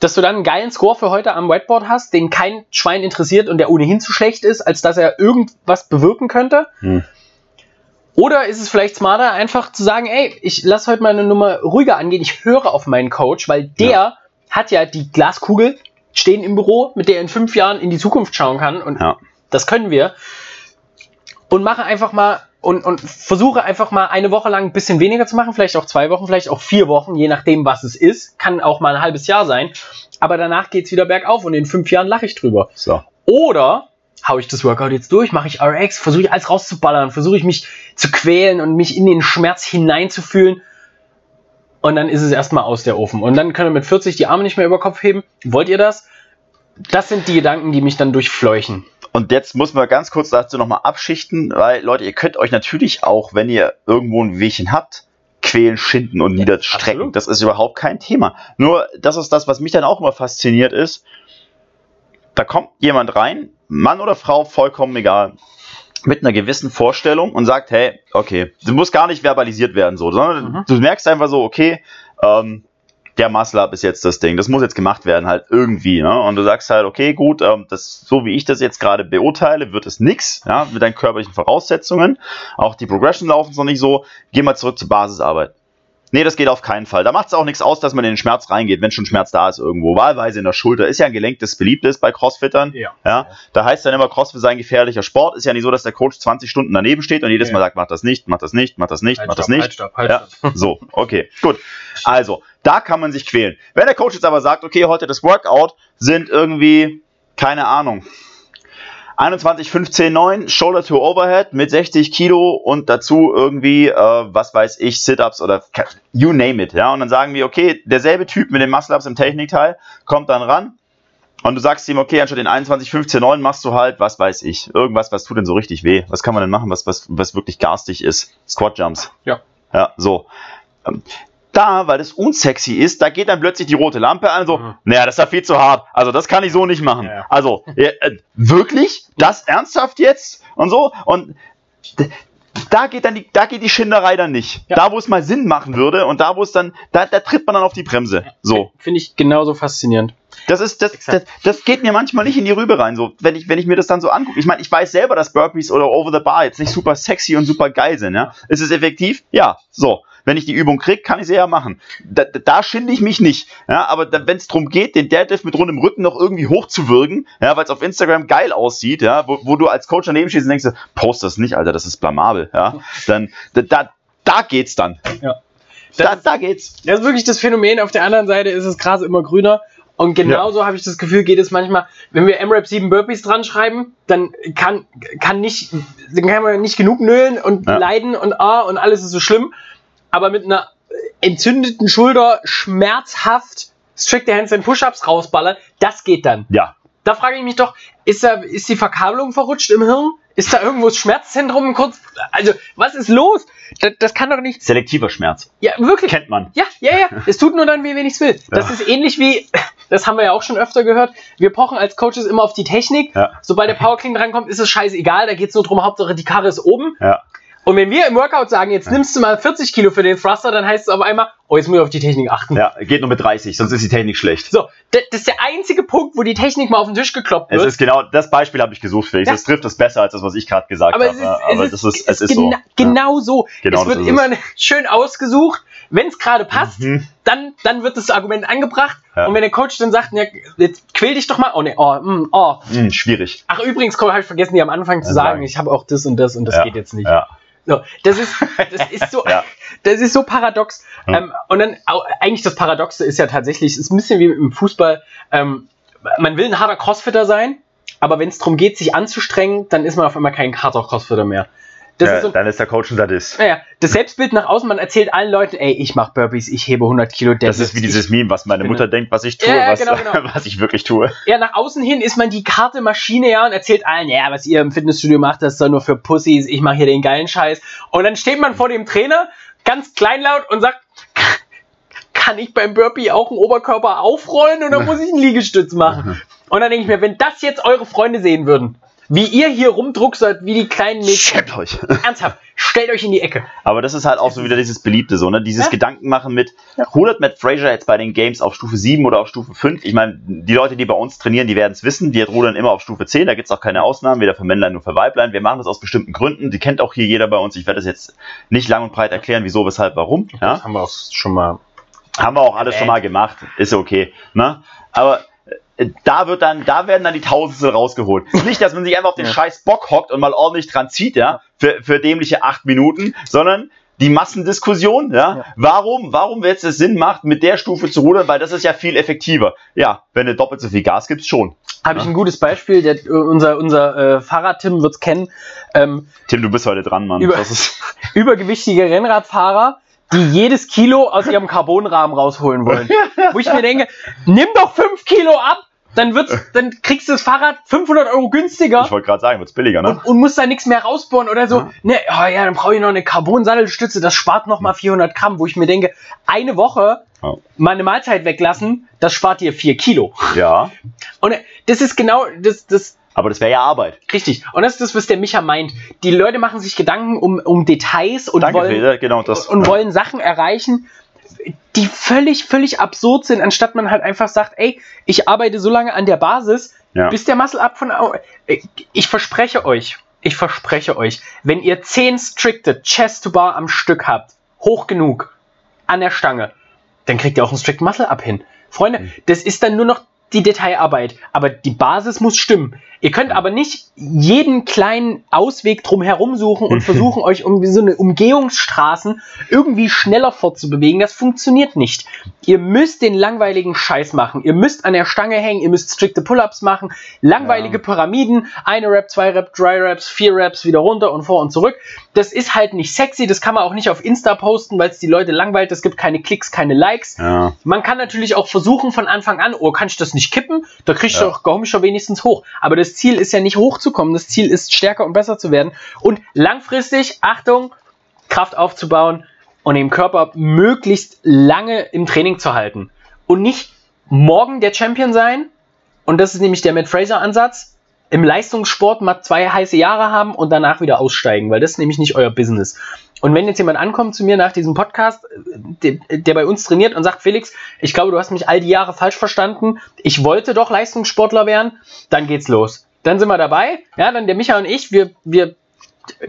Speaker 1: dass du dann einen geilen Score für heute am Whiteboard hast, den kein Schwein interessiert und der ohnehin zu schlecht ist, als dass er irgendwas bewirken könnte?
Speaker 2: Hm.
Speaker 1: Oder ist es vielleicht smarter, einfach zu sagen, ey, ich lasse heute mal eine Nummer ruhiger angehen, ich höre auf meinen Coach, weil der
Speaker 2: Ja.
Speaker 1: Hat ja die Glaskugel stehen im Büro, mit der er in fünf Jahren in die Zukunft schauen kann und
Speaker 2: Ja.
Speaker 1: das können wir. Und mache einfach mal und, und versuche einfach mal eine Woche lang ein bisschen weniger zu machen, vielleicht auch zwei Wochen, vielleicht auch vier Wochen, je nachdem, was es ist. Kann auch mal ein halbes Jahr sein. Aber danach geht's wieder bergauf und in fünf Jahren lache ich drüber.
Speaker 2: So.
Speaker 1: Oder hau ich das Workout jetzt durch, mache ich RX, versuche ich alles rauszuballern, versuche ich mich zu quälen und mich in den Schmerz hineinzufühlen. Und dann ist es erstmal aus der Ofen. Und dann können wir mit 40 die Arme nicht mehr über Kopf heben. Wollt ihr das? Das sind die Gedanken, die mich dann durchfleuchen.
Speaker 2: Und jetzt muss man ganz kurz dazu nochmal abschichten, weil Leute, ihr könnt euch natürlich auch, wenn ihr irgendwo ein Wehchen habt, quälen, schinden und niederstrecken.
Speaker 1: absolut.
Speaker 2: Das ist überhaupt kein Thema. Nur, das ist das, was mich dann auch immer fasziniert ist. Da kommt jemand rein, Mann oder Frau, vollkommen egal, mit einer gewissen Vorstellung und sagt, hey, okay, das muss gar nicht verbalisiert werden so, sondern
Speaker 1: Mhm.
Speaker 2: du merkst einfach so, okay, ähm, der Muscle Up ist jetzt das Ding. Das muss jetzt gemacht werden, halt irgendwie. Ne? Und du sagst halt, okay, gut, ähm, das, so wie ich das jetzt gerade beurteile, wird es nix, ja, mit deinen körperlichen Voraussetzungen. Auch die Progression laufen noch nicht so. Geh mal zurück zur Basisarbeit. Nee, das geht auf keinen Fall. Da macht es auch nichts aus, dass man in den Schmerz reingeht, wenn schon Schmerz da ist irgendwo. Wahlweise in der Schulter. Ist ja ein Gelenk, das beliebt ist bei Crossfittern.
Speaker 1: Ja.
Speaker 2: Ja, da heißt dann immer, Crossfit sei ein gefährlicher Sport. Ist ja nicht so, dass der Coach 20 Stunden daneben steht und jedes
Speaker 1: Ja.
Speaker 2: Mal sagt, mach das nicht, mach das nicht, mach das nicht,
Speaker 1: Halt,
Speaker 2: mach das
Speaker 1: stopp,
Speaker 2: nicht.
Speaker 1: halt, stopp, halt,
Speaker 2: ja.
Speaker 1: stopp.
Speaker 2: So, okay, gut. Also, da kann man sich quälen. Wenn der Coach jetzt aber sagt, okay, heute das Workout sind irgendwie, keine Ahnung, 21, 15, 9, Shoulder to Overhead mit 60 Kilo und dazu irgendwie, äh, was weiß ich, Sit-Ups oder you name it. Ja? Und dann sagen wir, okay, derselbe Typ mit den Muscle-Ups im Technikteil kommt dann ran und du sagst ihm, okay, anstatt den 21, 15, 9 machst du halt, was weiß ich, irgendwas, was tut denn so richtig weh? Was kann man denn machen, was, was, was wirklich garstig ist? Squat Jumps.
Speaker 1: Ja.
Speaker 2: Ja, so. Da, weil das unsexy ist, da geht dann plötzlich die rote Lampe an, so,
Speaker 1: Mhm.
Speaker 2: naja, das ist ja viel zu hart. Also, das kann ich so nicht machen.
Speaker 1: Ja.
Speaker 2: Also, äh, wirklich? Das ernsthaft jetzt? Und so? Und da geht dann die, da geht die Schinderei dann nicht.
Speaker 1: Ja.
Speaker 2: Da, wo es mal Sinn machen würde und da, wo es dann, da, da tritt man dann auf die Bremse. So.
Speaker 1: Finde ich genauso faszinierend.
Speaker 2: Das ist, das, das, das geht mir manchmal nicht in die Rübe rein, so, wenn ich, wenn ich mir das dann so angucke. Ich meine, ich weiß selber, dass Burpees oder Over the Bar jetzt nicht super sexy und super geil sind, ja. Ist es effektiv? Ja, so. Wenn ich die Übung kriege, kann ich sie ja machen. Da, da- schinde ich mich nicht. Ja, aber wenn es darum geht, den Deadlift mit rundem Rücken noch irgendwie hochzuwirken, ja, weil es auf Instagram geil aussieht, ja, wo, wo du als Coach daneben stehst und denkst, post das nicht, Alter, das ist blamabel, ja, dann, da, da, da geht's dann.
Speaker 1: Ja.
Speaker 2: Da, da geht's.
Speaker 1: Das ist wirklich das Phänomen. Auf der anderen Seite ist das Gras immer grüner. Und genauso habe ich das Gefühl, geht es manchmal, wenn wir MRAP 7 Burpees dran schreiben, dann kann, kann nicht, dann kann man nicht genug nölen und
Speaker 2: Ja.
Speaker 1: leiden und ah, und alles ist so schlimm. Aber mit einer entzündeten Schulter schmerzhaft strikte Handstand Push-Ups rausballern, das geht dann.
Speaker 2: Ja,
Speaker 1: Da frage ich mich doch, ist, da, ist die Verkabelung verrutscht im Hirn? Ist da irgendwo das Schmerzzentrum kurz? Also, was ist los? Das, das kann doch nicht.
Speaker 2: selektiver Schmerz.
Speaker 1: Ja, wirklich.
Speaker 2: Kennt man.
Speaker 1: Ja, ja, ja. Es tut nur dann weh, wenn ich es will. Das
Speaker 2: Ja.
Speaker 1: ist ähnlich wie, das haben wir ja auch schon öfter gehört, wir pochen als Coaches immer auf die Technik.
Speaker 2: Ja.
Speaker 1: Sobald der Powerclean drankommt, ist es scheißegal. Da geht es nur darum, Hauptsache die Karre ist oben.
Speaker 2: Ja.
Speaker 1: Und wenn wir im Workout sagen, jetzt nimmst du mal 40 Kilo für den Thruster, dann heißt es auf einmal, oh, jetzt muss ich auf die Technik achten.
Speaker 2: Ja, geht nur mit 30, sonst ist die Technik schlecht.
Speaker 1: So, das, das ist der einzige Punkt, wo die Technik mal auf den Tisch gekloppt
Speaker 2: Es
Speaker 1: wird.
Speaker 2: ist genau, das Beispiel habe ich gesucht, Felix.
Speaker 1: Ja.
Speaker 2: Das trifft es besser als das, was ich gerade gesagt habe.
Speaker 1: es ist,
Speaker 2: aber
Speaker 1: es
Speaker 2: das
Speaker 1: ist,
Speaker 2: ist, es ist so.
Speaker 1: gena genau so.
Speaker 2: Genau
Speaker 1: es
Speaker 2: das
Speaker 1: wird
Speaker 2: ist
Speaker 1: immer schön ausgesucht. Wenn es gerade passt,
Speaker 2: Mhm.
Speaker 1: dann, dann wird das Argument angebracht.
Speaker 2: Ja.
Speaker 1: Und wenn der Coach dann sagt, ja, jetzt quäl dich doch mal. Oh, nee, oh, mm, oh.
Speaker 2: Hm, schwierig.
Speaker 1: Ach, übrigens, habe ich vergessen, dir am Anfang zu sagen, ich habe auch das und das und das geht jetzt nicht.
Speaker 2: Ja.
Speaker 1: So, das ist, das ist so,
Speaker 2: Ja.
Speaker 1: das ist so paradox.
Speaker 2: Ja.
Speaker 1: Ähm, und dann, eigentlich das Paradoxe ist ja tatsächlich, es ist ein bisschen wie im Fußball, ähm, man will ein harter Crossfitter sein, aber wenn es darum geht, sich anzustrengen, dann ist man auf einmal kein harter Crossfitter mehr. Das
Speaker 2: ja
Speaker 1: ist so,
Speaker 2: dann ist der Coach ein Sadist.
Speaker 1: naja, das Selbstbild nach außen, man erzählt allen Leuten, ey, ich mache Burpees, ich hebe 100 Kilo
Speaker 2: Das ist wie dieses Meme, was meine Mutter denkt, was ich tue,
Speaker 1: Ja, ja,
Speaker 2: was,
Speaker 1: genau, genau.
Speaker 2: was ich wirklich tue.
Speaker 1: Ja, nach außen hin ist man die Karte Maschine, ja, und erzählt allen, ja, was ihr im Fitnessstudio macht, das ist doch nur für Pussys, ich mache hier den geilen Scheiß. Und dann steht man vor dem Trainer, ganz kleinlaut, und sagt, kann ich beim Burpee auch einen Oberkörper aufrollen oder muss ich einen Liegestütz machen? Und dann denke ich mir, wenn das jetzt eure Freunde sehen würden, wie ihr hier rumdruckselt, wie die kleinen Mädchen,
Speaker 2: Schämt euch.
Speaker 1: ernsthaft, stellt euch in die Ecke.
Speaker 2: Aber das ist halt auch so wieder dieses Beliebte, so, ne? Dieses
Speaker 1: Ja.
Speaker 2: Gedanken machen mit, rudert Matt Fraser jetzt bei den Games auf Stufe 7 oder auf Stufe 5? Ich meine, die Leute, die bei uns trainieren, die werden es wissen, die rudern immer auf Stufe 10, da gibt es auch keine Ausnahmen, weder für Männlein noch für Weiblein. Wir machen das aus bestimmten Gründen, die kennt auch hier jeder bei uns. Ich werde das jetzt nicht lang und breit erklären, wieso, weshalb, warum. Ja?
Speaker 1: haben wir auch schon mal.
Speaker 2: Haben wir auch alles schon mal gemacht, ist okay. Ne? Aber äh, da wird dann, da werden dann die Tausendstel rausgeholt. Nicht, dass man sich einfach auf den
Speaker 1: Ja.
Speaker 2: scheiß Bock hockt und mal ordentlich dran zieht, ja, für, für dämliche acht Minuten, sondern die Massendiskussion, ja?
Speaker 1: Ja.
Speaker 2: Warum, warum jetzt es Sinn macht, mit der Stufe zu rudern, weil das ist ja viel effektiver. Ja, wenn du doppelt so viel Gas gibst, schon.
Speaker 1: Habe ich ein gutes Beispiel, der, äh, unser, unser äh, Fahrrad-Tim wird's kennen. Ähm,
Speaker 2: Tim, du bist heute dran, Mann.
Speaker 1: Über- übergewichtige Rennradfahrer, die jedes Kilo aus ihrem Carbonrahmen rausholen wollen. Wo ich mir denke, nimm doch 5 Kilo ab, dann, wird's, dann kriegst du das Fahrrad 500 Euro günstiger
Speaker 2: ich wollte gerade sagen, wird's billiger, ne?
Speaker 1: und, und musst da nichts mehr rausbohren oder so.
Speaker 2: Ja.
Speaker 1: Ne, oh ja, dann brauche ich noch eine Carbon-Sattelstütze, das spart noch mal 400 Gramm, wo ich mir denke, eine Woche
Speaker 2: Ja.
Speaker 1: mal eine Mahlzeit weglassen, das spart dir 4 Kilo.
Speaker 2: Ja,
Speaker 1: Und das ist genau, das, das,
Speaker 2: aber das wäre ja Arbeit.
Speaker 1: richtig. Und das ist das, was der Micha meint. Die Leute machen sich Gedanken um, um Details und
Speaker 2: Danke,
Speaker 1: wollen,
Speaker 2: genau das.
Speaker 1: und wollen Sachen erreichen, die völlig, völlig absurd sind, anstatt man halt einfach sagt, ey, ich arbeite so lange an der Basis,
Speaker 2: Ja.
Speaker 1: bis der Muscle ab von. Ich verspreche euch, ich verspreche euch, wenn ihr 10 strikte Chest to Bar am Stück habt, hoch genug, an der Stange, dann kriegt ihr auch einen Strict Muscle Up hin. Freunde, das ist dann nur noch die Detailarbeit, aber die Basis muss stimmen. Ihr könnt aber nicht jeden kleinen Ausweg drum herum suchen und versuchen, euch um so eine Umgehungsstraßen irgendwie schneller fortzubewegen. Das funktioniert nicht. Ihr müsst den langweiligen Scheiß machen. Ihr müsst an der Stange hängen, ihr müsst strikte Pull-ups machen, langweilige ja. Pyramiden, eine Rap, zwei Rap, drei Raps, vier Raps, wieder runter und vor und zurück. Das ist halt nicht sexy, das kann man auch nicht auf Insta posten, weil es die Leute langweilt. Es gibt keine Klicks, keine Likes. Ja. Man kann natürlich auch versuchen von Anfang an, oh, kann ich das nicht kippen? Da kriegst du ja. doch, ich schon wenigstens hoch. Aber das Ziel ist ja nicht hochzukommen. Das Ziel ist stärker und besser zu werden. Und langfristig, Achtung, Kraft aufzubauen und den Körper möglichst lange im Training zu halten. Und nicht morgen der Champion sein. Und das ist nämlich der Matt Fraser Ansatz. Im Leistungssport mal zwei heiße Jahre haben und danach wieder aussteigen, weil das ist nämlich nicht euer Business. Und wenn jetzt jemand ankommt zu mir nach diesem Podcast, der, der, bei uns trainiert und sagt, Felix, ich glaube, du hast mich all die Jahre falsch verstanden, ich wollte doch Leistungssportler werden, dann geht's los. Dann sind wir dabei. Ja, dann der Micha und ich, wir, wir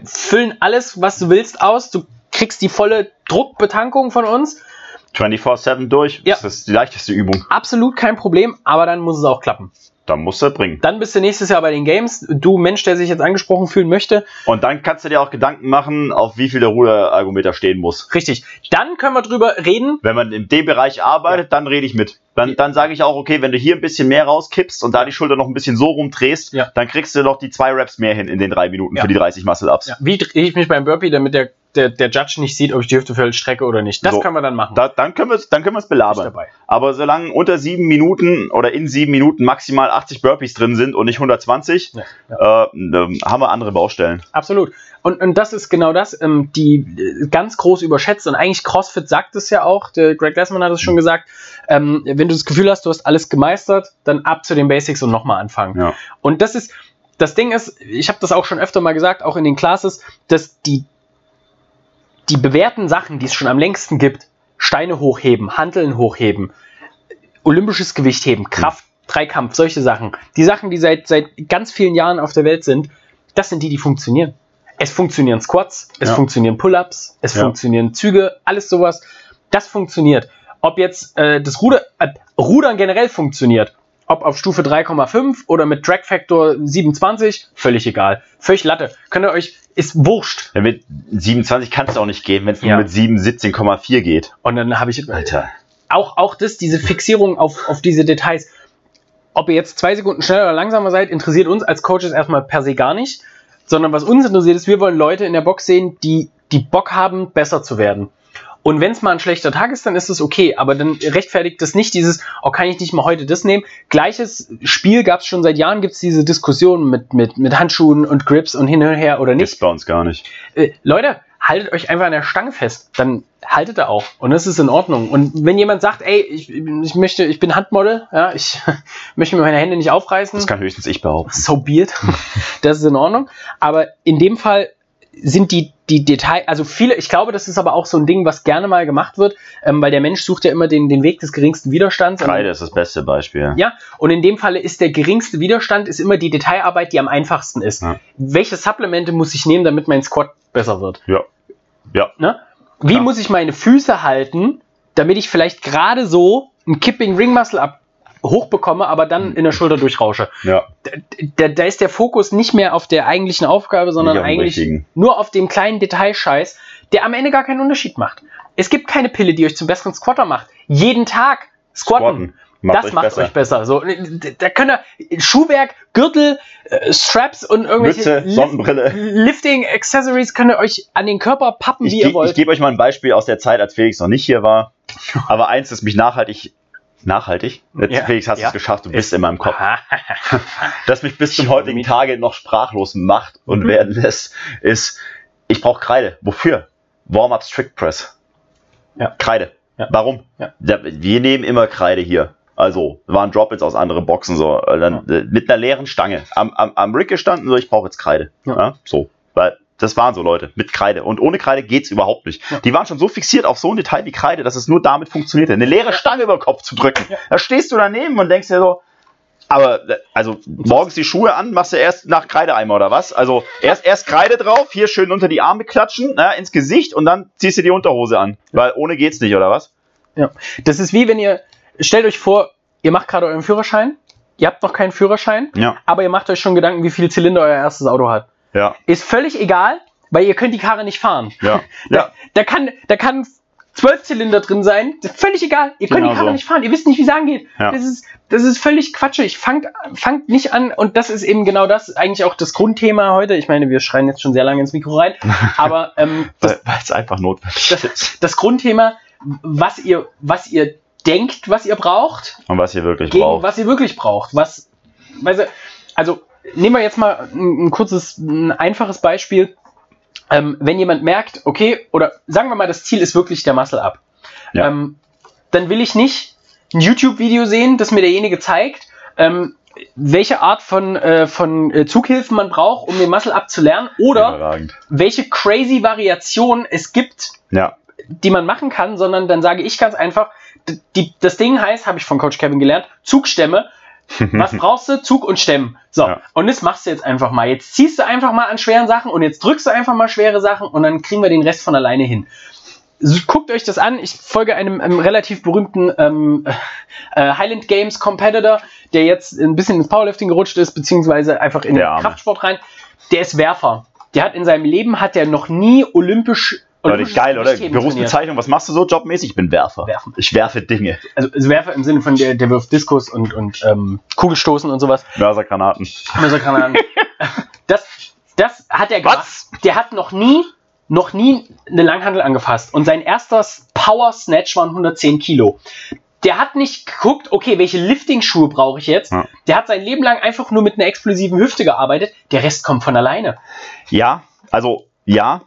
Speaker 1: füllen alles, was du willst, aus. Du kriegst die volle Druckbetankung von uns.
Speaker 2: 24-7 durch. Ja. Das ist die leichteste Übung.
Speaker 1: Absolut kein Problem, aber dann muss es auch klappen.
Speaker 2: Dann musst du bringen.
Speaker 1: Dann bist du nächstes Jahr bei den Games. Du Mensch, der sich jetzt angesprochen fühlen möchte.
Speaker 2: Und dann kannst du dir auch Gedanken machen, auf wie viel der Ruderergometer stehen muss.
Speaker 1: Richtig. Dann können wir drüber reden.
Speaker 2: Wenn man in dem Bereich arbeitet, ja. dann rede ich mit. Dann, dann sage ich auch, okay, wenn du hier ein bisschen mehr rauskippst und da die Schulter noch ein bisschen so rumdrehst, ja. dann kriegst du noch die zwei Raps mehr hin in den drei Minuten ja. für die 30 Muscle-Ups.
Speaker 1: Wie drehe ich mich beim Burpee, damit der der, der Judge nicht sieht, ob ich die Hüfte völlig strecke oder nicht. Das so, können wir dann machen.
Speaker 2: Da, dann können wir es dann können belabern. Aber solange unter sieben Minuten oder in sieben Minuten maximal 80 Burpees drin sind und nicht 120, ja, ja. Äh, haben wir andere Baustellen.
Speaker 1: Absolut. Und, und das ist genau das, ähm, die äh, ganz groß überschätzt. Und eigentlich CrossFit sagt es ja auch, der Greg Glassman hat es schon gesagt, ähm, wenn du das Gefühl hast, du hast alles gemeistert, dann ab zu den Basics und nochmal anfangen. Ja. Und das ist, das Ding ist, ich habe das auch schon öfter mal gesagt, auch in den Classes, dass die die bewährten Sachen, die es schon am längsten gibt, Steine hochheben, Handeln hochheben, olympisches Gewicht heben, Kraft, Dreikampf, solche Sachen, die Sachen, die seit, seit ganz vielen Jahren auf der Welt sind, das sind die, die funktionieren. Es funktionieren Squats, es ja. funktionieren Pull-ups, es ja. funktionieren Züge, alles sowas. Das funktioniert. Ob jetzt äh, das Ruder, äh, Rudern generell funktioniert, ob auf Stufe 3,5 oder mit Drag Factor 27, völlig egal. Völlig Latte. Könnt ihr euch, ist wurscht.
Speaker 2: Ja, mit 27 kann es auch nicht gehen, wenn es nur mit 7, 17,4 geht.
Speaker 1: Und dann habe ich. Alter. Auch, auch das, diese Fixierung auf, auf diese Details. Ob ihr jetzt zwei Sekunden schneller oder langsamer seid, interessiert uns als Coaches erstmal per se gar nicht. Sondern was uns interessiert ist, wir wollen Leute in der Box sehen, die, die Bock haben, besser zu werden. Und wenn es mal ein schlechter Tag ist, dann ist es okay. Aber dann rechtfertigt das nicht dieses, oh, kann ich nicht mal heute das nehmen. Gleiches Spiel gab es schon seit Jahren, gibt es diese Diskussion mit, mit, mit Handschuhen und Grips und hin und her oder nicht.
Speaker 2: Ist bei uns gar nicht.
Speaker 1: Äh, Leute, haltet euch einfach an der Stange fest. Dann haltet er auch. Und das ist in Ordnung. Und wenn jemand sagt, ey, ich, ich möchte, ich bin Handmodel, ja, ich möchte mir meine Hände nicht aufreißen.
Speaker 2: Das kann höchstens ich behaupten.
Speaker 1: So beard. das ist in Ordnung. Aber in dem Fall sind die, die Detail, also viele, ich glaube, das ist aber auch so ein Ding, was gerne mal gemacht wird, ähm, weil der Mensch sucht ja immer den, den Weg des geringsten Widerstands.
Speaker 2: Kreide ist das beste Beispiel.
Speaker 1: Ja, und in dem Falle ist der geringste Widerstand ist immer die Detailarbeit, die am einfachsten ist. Ja. Welche Supplemente muss ich nehmen, damit mein Squat besser wird?
Speaker 2: Ja. Ja.
Speaker 1: Ne? Wie Klar. muss ich meine Füße halten, damit ich vielleicht gerade so ein Kipping Ring Muscle ab hochbekomme, aber dann in der Schulter durchrausche.
Speaker 2: Ja.
Speaker 1: Da, da ist der Fokus nicht mehr auf der eigentlichen Aufgabe, sondern eigentlich richtigen. nur auf dem kleinen Detailscheiß, der am Ende gar keinen Unterschied macht. Es gibt keine Pille, die euch zum besseren Squatter macht. Jeden Tag squatten. squatten. Macht das euch macht besser. euch besser. So, da könnt ihr Schuhwerk, Gürtel, äh, Straps und irgendwelche
Speaker 2: Mütze,
Speaker 1: Lifting Accessories könnt ihr euch an den Körper pappen,
Speaker 2: ich
Speaker 1: wie ihr wollt.
Speaker 2: Ich gebe euch mal ein Beispiel aus der Zeit, als Felix noch nicht hier war. Aber eins, das mich nachhaltig nachhaltig. Ja, Felix, hast ja. es geschafft, du bist in meinem Kopf. das mich bis zum heutigen Tage noch sprachlos macht und mhm. werden lässt, ist, ich brauche Kreide. Wofür? Warm-up Strict Press. Ja. Kreide. Ja. Warum? Ja. Wir nehmen immer Kreide hier. Also waren Drop-ins aus anderen Boxen so. Dann, ja. mit einer leeren Stange. Am, am, am Rig gestanden, so ich brauche jetzt Kreide. So. Weil das waren so Leute mit Kreide. Und ohne Kreide geht's überhaupt nicht. Ja. Die waren schon so fixiert auf so ein Detail wie Kreide, dass es nur damit funktionierte. Eine leere Stange über den Kopf zu drücken. Ja. Da stehst du daneben und denkst dir so, Aber, also, morgens die Schuhe an, machst du erst nach Kreideeimer oder was? Also, erst, erst Kreide drauf, hier schön unter die Arme klatschen, na, ins Gesicht und dann ziehst du die Unterhose an. Weil ohne geht's nicht, oder was?
Speaker 1: Ja. Das ist wie wenn ihr, stellt euch vor, ihr macht gerade euren Führerschein, ihr habt noch keinen Führerschein,
Speaker 2: Ja.
Speaker 1: aber ihr macht euch schon Gedanken, wie viele Zylinder euer erstes Auto hat.
Speaker 2: Ja.
Speaker 1: Ist völlig egal, weil ihr könnt die Karre nicht fahren.
Speaker 2: Ja.
Speaker 1: Da,
Speaker 2: Ja.
Speaker 1: da kann, da kann zwölf Zylinder drin sein, das ist völlig egal. Ihr könnt
Speaker 2: Genau
Speaker 1: die Karre
Speaker 2: so.
Speaker 1: nicht fahren, ihr wisst nicht, wie es angeht.
Speaker 2: Ja.
Speaker 1: Das, ist, das ist völlig quatschig. Fangt, fangt nicht an und das ist eben genau das, eigentlich auch das Grundthema heute. Ich meine, wir schreien jetzt schon sehr lange ins Mikro rein, aber ähm,
Speaker 2: Weil es einfach notwendig ist.
Speaker 1: das, Grundthema, was ihr, was ihr denkt, was ihr braucht,
Speaker 2: Und was ihr wirklich braucht.
Speaker 1: was ihr wirklich braucht. Was, du, also nehmen wir jetzt mal ein, ein kurzes, ein einfaches Beispiel. Ähm, wenn jemand merkt, okay, oder sagen wir mal, das Ziel ist wirklich der Muscle Up,
Speaker 2: Ja.
Speaker 1: ähm, dann will ich nicht ein YouTube-Video sehen, das mir derjenige zeigt, ähm, welche Art von, äh, von äh, Zughilfen man braucht, um den Muscle Up zu lernen, oder
Speaker 2: Überragend.
Speaker 1: welche crazy Variation es gibt,
Speaker 2: Ja.
Speaker 1: die man machen kann, sondern dann sage ich ganz einfach, die, das Ding heißt, habe ich von Coach Kevin gelernt, Zugstämme. Was brauchst du? Zug und Stemmen. So,
Speaker 2: Ja.
Speaker 1: und das machst du jetzt einfach mal. Jetzt ziehst du einfach mal an schweren Sachen und jetzt drückst du einfach mal schwere Sachen und dann kriegen wir den Rest von alleine hin. Guckt euch das an. Ich folge einem, einem relativ berühmten ähm, äh, Highland Games Competitor, der jetzt ein bisschen ins Powerlifting gerutscht ist, beziehungsweise einfach in
Speaker 2: Der
Speaker 1: den
Speaker 2: Arme.
Speaker 1: Kraftsport rein. Der ist Werfer. Der hat in seinem Leben hat der noch nie olympisch
Speaker 2: Leute,
Speaker 1: olympisches
Speaker 2: geil, oder? Berufsbezeichnung, was machst du so jobmäßig? Ich bin Werfer.
Speaker 1: Werfen.
Speaker 2: Ich werfe Dinge.
Speaker 1: Also, also Werfer im Sinne von der, der wirft Diskus und, und ähm, Kugelstoßen und sowas.
Speaker 2: Mörsergranaten.
Speaker 1: Mörsergranaten. Das, das hat er gemacht.
Speaker 2: Was?
Speaker 1: Der hat noch nie, noch nie eine Langhandel angefasst. Und sein erster Power Snatch waren 110 Kilo. Der hat nicht geguckt, okay, welche Lifting-Schuhe brauche ich jetzt.
Speaker 2: Ja.
Speaker 1: Der hat sein Leben lang einfach nur mit einer explosiven Hüfte gearbeitet. Der Rest kommt von alleine.
Speaker 2: Ja, also ja.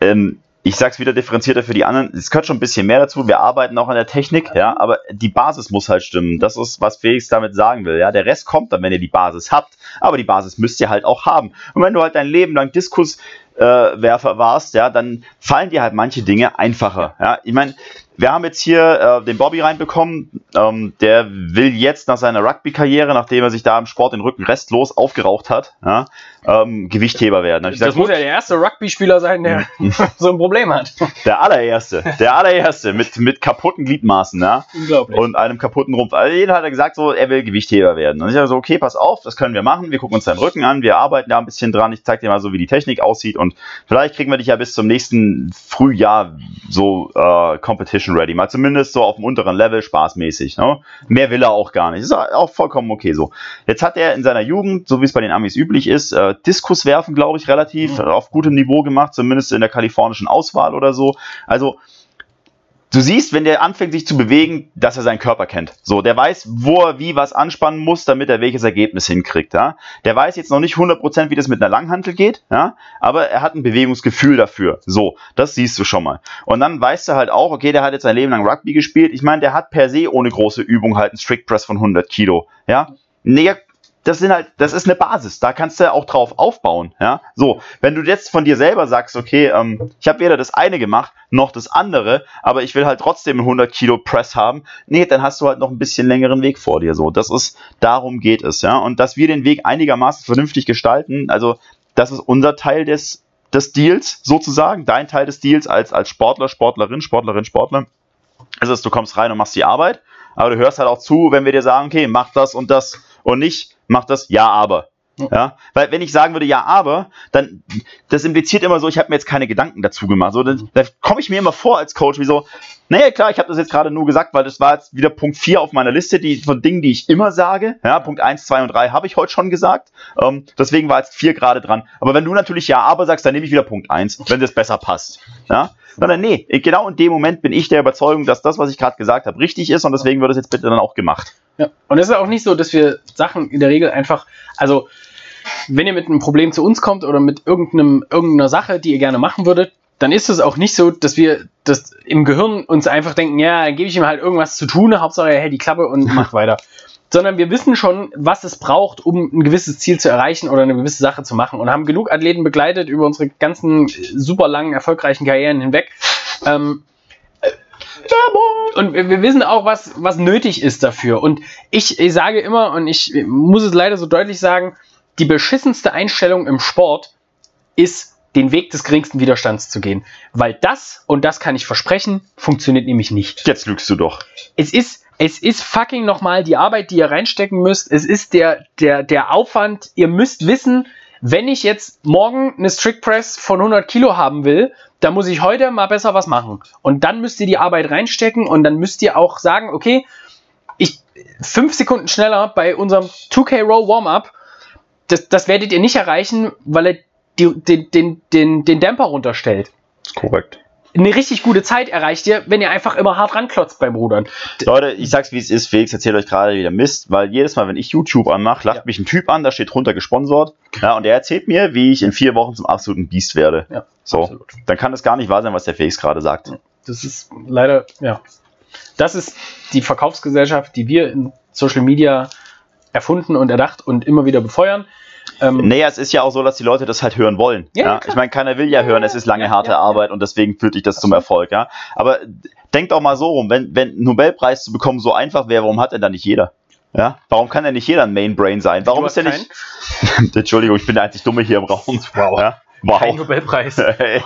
Speaker 2: Ähm, ich sag's wieder differenzierter für die anderen. Es gehört schon ein bisschen mehr dazu. Wir arbeiten auch an der Technik, ja, aber die Basis muss halt stimmen. Das ist, was Felix damit sagen will. Ja, der Rest kommt dann, wenn ihr die Basis habt. Aber die Basis müsst ihr halt auch haben. Und wenn du halt dein Leben lang Diskuswerfer äh, warst, ja, dann fallen dir halt manche Dinge einfacher. Ja, ich meine, wir haben jetzt hier äh, den Bobby reinbekommen. Ähm, der will jetzt nach seiner Rugby-Karriere, nachdem er sich da im Sport den Rücken restlos aufgeraucht hat, ja, ähm, Gewichtheber werden. Ich
Speaker 1: das
Speaker 2: gesagt,
Speaker 1: muss ja der erste Rugby-Spieler sein, der so ein Problem hat.
Speaker 2: der allererste, der allererste mit, mit kaputten Gliedmaßen, ja,
Speaker 1: Unglaublich.
Speaker 2: und einem kaputten Rumpf. Also jeder hat er gesagt, so, er will Gewichtheber werden. Und ich habe so, okay, pass auf, das können wir machen. Wir gucken uns deinen Rücken an, wir arbeiten da ein bisschen dran. Ich zeige dir mal so, wie die Technik aussieht und vielleicht kriegen wir dich ja bis zum nächsten Frühjahr so äh, Competition ready. Mal zumindest so auf dem unteren Level, spaßmäßig. Ne? Mehr will er auch gar nicht. Ist auch vollkommen okay so. Jetzt hat er in seiner Jugend, so wie es bei den Amis üblich ist, äh, Diskus werfen, glaube ich, relativ auf gutem Niveau gemacht, zumindest in der kalifornischen Auswahl oder so. Also du siehst, wenn der anfängt sich zu bewegen, dass er seinen Körper kennt. So, der weiß, wo er wie was anspannen muss, damit er welches Ergebnis hinkriegt. Ja? Der weiß jetzt noch nicht 100%, wie das mit einer Langhantel geht, ja? aber er hat ein Bewegungsgefühl dafür. So, das siehst du schon mal. Und dann weißt du halt auch, okay, der hat jetzt sein Leben lang Rugby gespielt. Ich meine, der hat per se ohne große Übung halt einen Strict Press von 100 Kilo. Ja? Nee, das sind halt, das ist eine Basis, da kannst du auch drauf aufbauen, ja. So, wenn du jetzt von dir selber sagst, okay, ähm, ich habe weder das eine gemacht noch das andere, aber ich will halt trotzdem einen 100 Kilo Press haben, nee, dann hast du halt noch ein bisschen längeren Weg vor dir, so. Das ist, darum geht es, ja. Und dass wir den Weg einigermaßen vernünftig gestalten, also das ist unser Teil des des Deals sozusagen, dein Teil des Deals als als Sportler, Sportlerin, Sportlerin, Sportler. Es du kommst rein und machst die Arbeit, aber du hörst halt auch zu, wenn wir dir sagen, okay, mach das und das und nicht, mach das, ja, aber. Ja, weil wenn ich sagen würde, ja, aber, dann, das impliziert immer so, ich habe mir jetzt keine Gedanken dazu gemacht. So, dann, da komme ich mir immer vor als Coach, wie so, naja, klar, ich habe das jetzt gerade nur gesagt, weil das war jetzt wieder Punkt 4 auf meiner Liste die, von Dingen, die ich immer sage. Ja, Punkt 1, 2 und 3 habe ich heute schon gesagt. Ähm, deswegen war jetzt 4 gerade dran. Aber wenn du natürlich ja, aber sagst, dann nehme ich wieder Punkt 1, wenn das besser passt. Ja, sondern nee, genau in dem Moment bin ich der Überzeugung, dass das, was ich gerade gesagt habe, richtig ist und deswegen wird es jetzt bitte dann auch gemacht.
Speaker 1: Ja. Und es ist auch nicht so, dass wir Sachen in der Regel einfach, also wenn ihr mit einem Problem zu uns kommt oder mit irgendeinem, irgendeiner Sache, die ihr gerne machen würdet, dann ist es auch nicht so, dass wir das im Gehirn uns einfach denken, ja, dann gebe ich ihm halt irgendwas zu tun, Hauptsache er hält die Klappe und macht weiter. Sondern wir wissen schon, was es braucht, um ein gewisses Ziel zu erreichen oder eine gewisse Sache zu machen und haben genug Athleten begleitet über unsere ganzen super langen, erfolgreichen Karrieren hinweg. Ähm, und wir, wir wissen auch, was, was nötig ist dafür. Und ich, ich sage immer, und ich muss es leider so deutlich sagen, die beschissenste Einstellung im Sport ist, den Weg des geringsten Widerstands zu gehen. Weil das, und das kann ich versprechen, funktioniert nämlich nicht.
Speaker 2: Jetzt lügst du doch.
Speaker 1: Es ist, es ist fucking nochmal die Arbeit, die ihr reinstecken müsst. Es ist der, der, der Aufwand. Ihr müsst wissen, wenn ich jetzt morgen eine Strict Press von 100 Kilo haben will, dann muss ich heute mal besser was machen. Und dann müsst ihr die Arbeit reinstecken und dann müsst ihr auch sagen, okay, ich fünf Sekunden schneller bei unserem 2K Row Warm-up, das, das werdet ihr nicht erreichen, weil er die, den, den, den, den Dämpfer runterstellt.
Speaker 2: Korrekt.
Speaker 1: Eine richtig gute Zeit erreicht ihr, wenn ihr einfach immer hart ranklotzt beim Rudern.
Speaker 2: Leute, ich sag's wie es ist, Felix erzählt euch gerade wieder Mist, weil jedes Mal, wenn ich YouTube anmache, lacht
Speaker 1: Ja.
Speaker 2: mich ein Typ an, da steht drunter gesponsert. Ja, und der erzählt mir, wie ich in vier Wochen zum absoluten Biest werde.
Speaker 1: Ja,
Speaker 2: So,
Speaker 1: absolut.
Speaker 2: dann kann es gar nicht wahr sein, was der Felix gerade sagt.
Speaker 1: Das ist leider, ja. Das ist die Verkaufsgesellschaft, die wir in Social Media erfunden und erdacht und immer wieder befeuern. Ähm,
Speaker 2: Naja, es ist ja auch so, dass die Leute das halt hören wollen.
Speaker 1: Ja,
Speaker 2: Ja,
Speaker 1: ja,
Speaker 2: ich meine, keiner will ja hören, es ist lange
Speaker 1: Ja,
Speaker 2: harte
Speaker 1: ja, ja.
Speaker 2: Arbeit und deswegen führt dich das zum Erfolg, ja. Aber denkt doch mal so rum, wenn, wenn Nobelpreis zu bekommen so einfach wäre, warum hat denn da nicht jeder? Ja, warum kann denn nicht jeder ein Main Brain sein? Warum ist der
Speaker 1: hast
Speaker 2: nicht. Entschuldigung, ich bin der einzig Dumme hier im Raum.
Speaker 1: Wow.
Speaker 2: Ja? Wow.
Speaker 1: Kein Nobelpreis.
Speaker 2: Hey.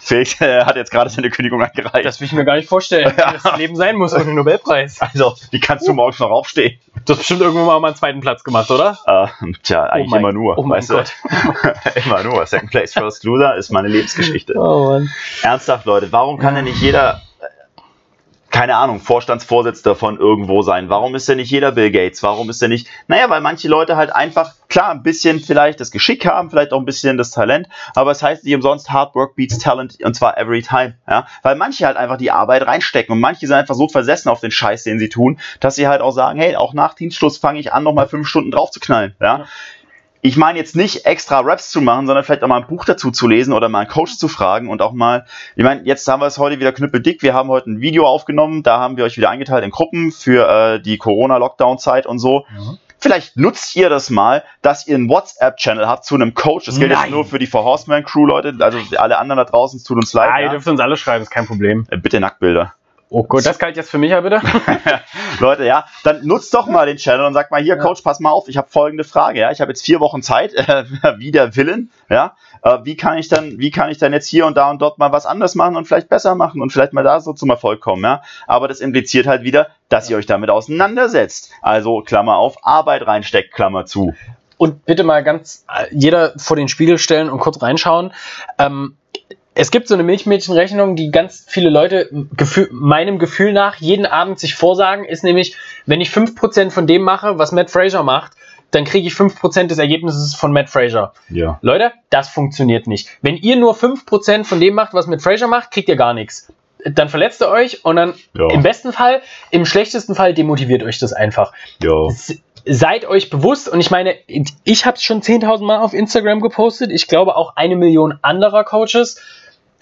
Speaker 2: Felix äh, hat jetzt gerade seine Kündigung eingereicht.
Speaker 1: Das will ich mir gar nicht vorstellen, wie das Leben sein muss ohne Nobelpreis.
Speaker 2: also, wie kannst du morgens noch aufstehen?
Speaker 1: Du hast bestimmt irgendwann mal einen zweiten Platz gemacht, oder?
Speaker 2: Äh, tja, eigentlich
Speaker 1: mein-
Speaker 2: immer nur.
Speaker 1: oh mein? Gott.
Speaker 2: immer nur. Second Place, First Loser ist meine Lebensgeschichte.
Speaker 1: Oh Mann.
Speaker 2: Ernsthaft, Leute, warum kann denn nicht jeder, keine Ahnung, Vorstandsvorsitzender von irgendwo sein? Warum ist denn nicht jeder Bill Gates? Warum ist denn nicht, naja, weil manche Leute halt einfach, klar, ein bisschen vielleicht das Geschick haben, vielleicht auch ein bisschen das Talent, aber es heißt nicht umsonst Hard Work beats Talent und zwar every time, ja? Weil manche halt einfach die Arbeit reinstecken und manche sind einfach so versessen auf den Scheiß, den sie tun, dass sie halt auch sagen, hey, auch nach Dienstschluss fange ich an, nochmal fünf Stunden drauf zu knallen, ja?
Speaker 1: Ja.
Speaker 2: Ich meine jetzt nicht extra Raps zu machen, sondern vielleicht auch mal ein Buch dazu zu lesen oder mal einen Coach zu fragen und auch mal, ich meine, jetzt haben wir es heute wieder knüppeldick, wir haben heute ein Video aufgenommen, da haben wir euch wieder eingeteilt in Gruppen für äh, die Corona-Lockdown-Zeit und so. Vielleicht nutzt ihr das mal, dass ihr einen WhatsApp-Channel habt zu einem Coach. Das gilt
Speaker 1: Nein.
Speaker 2: jetzt nur für die Four Horseman-Crew, Leute. Also alle anderen da draußen, es tut uns leid.
Speaker 1: Ah, ihr
Speaker 2: ja.
Speaker 1: dürft uns alle schreiben, ist kein Problem.
Speaker 2: Äh, Bitte Nacktbilder.
Speaker 1: Oh Gott, das galt jetzt für mich ja bitte.
Speaker 2: Leute, ja, dann nutzt doch mal den Channel und sagt mal hier,
Speaker 1: Ja.
Speaker 2: Coach, pass mal auf, ich habe folgende Frage, ja, ich habe jetzt vier Wochen Zeit, äh, wie der Willen, ja, äh, wie kann ich dann, wie kann ich dann jetzt hier und da und dort mal was anders machen und vielleicht besser machen und vielleicht mal da so zum Erfolg kommen, ja, aber das impliziert halt wieder, dass ihr euch damit auseinandersetzt, also Klammer auf, Arbeit reinsteckt, Klammer zu.
Speaker 1: Und bitte mal ganz äh, jeder vor den Spiegel stellen und kurz reinschauen. Ähm, es gibt so eine Milchmädchenrechnung, die ganz viele Leute Gefühl, meinem Gefühl nach jeden Abend sich vorsagen, ist nämlich, wenn ich 5% von dem mache, was Matt Fraser macht, dann kriege ich 5% des Ergebnisses von Matt Fraser.
Speaker 2: Ja.
Speaker 1: Leute, das funktioniert nicht. Wenn ihr nur 5% von dem macht, was Matt Fraser macht, kriegt ihr gar nichts. Dann verletzt ihr euch und dann
Speaker 2: Ja.
Speaker 1: im besten Fall, im schlechtesten Fall demotiviert euch das einfach
Speaker 2: Ja.
Speaker 1: seid euch bewusst, und ich meine, ich habe es schon 10.000 Mal auf Instagram gepostet, ich glaube auch eine Million anderer Coaches.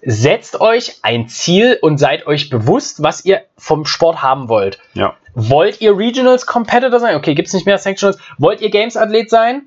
Speaker 1: Setzt euch ein Ziel und seid euch bewusst, was ihr vom Sport haben wollt.
Speaker 2: Ja.
Speaker 1: Wollt ihr Regionals Competitor sein? Okay, gibt es nicht mehr Sanctionals. Wollt ihr Games Athlet sein?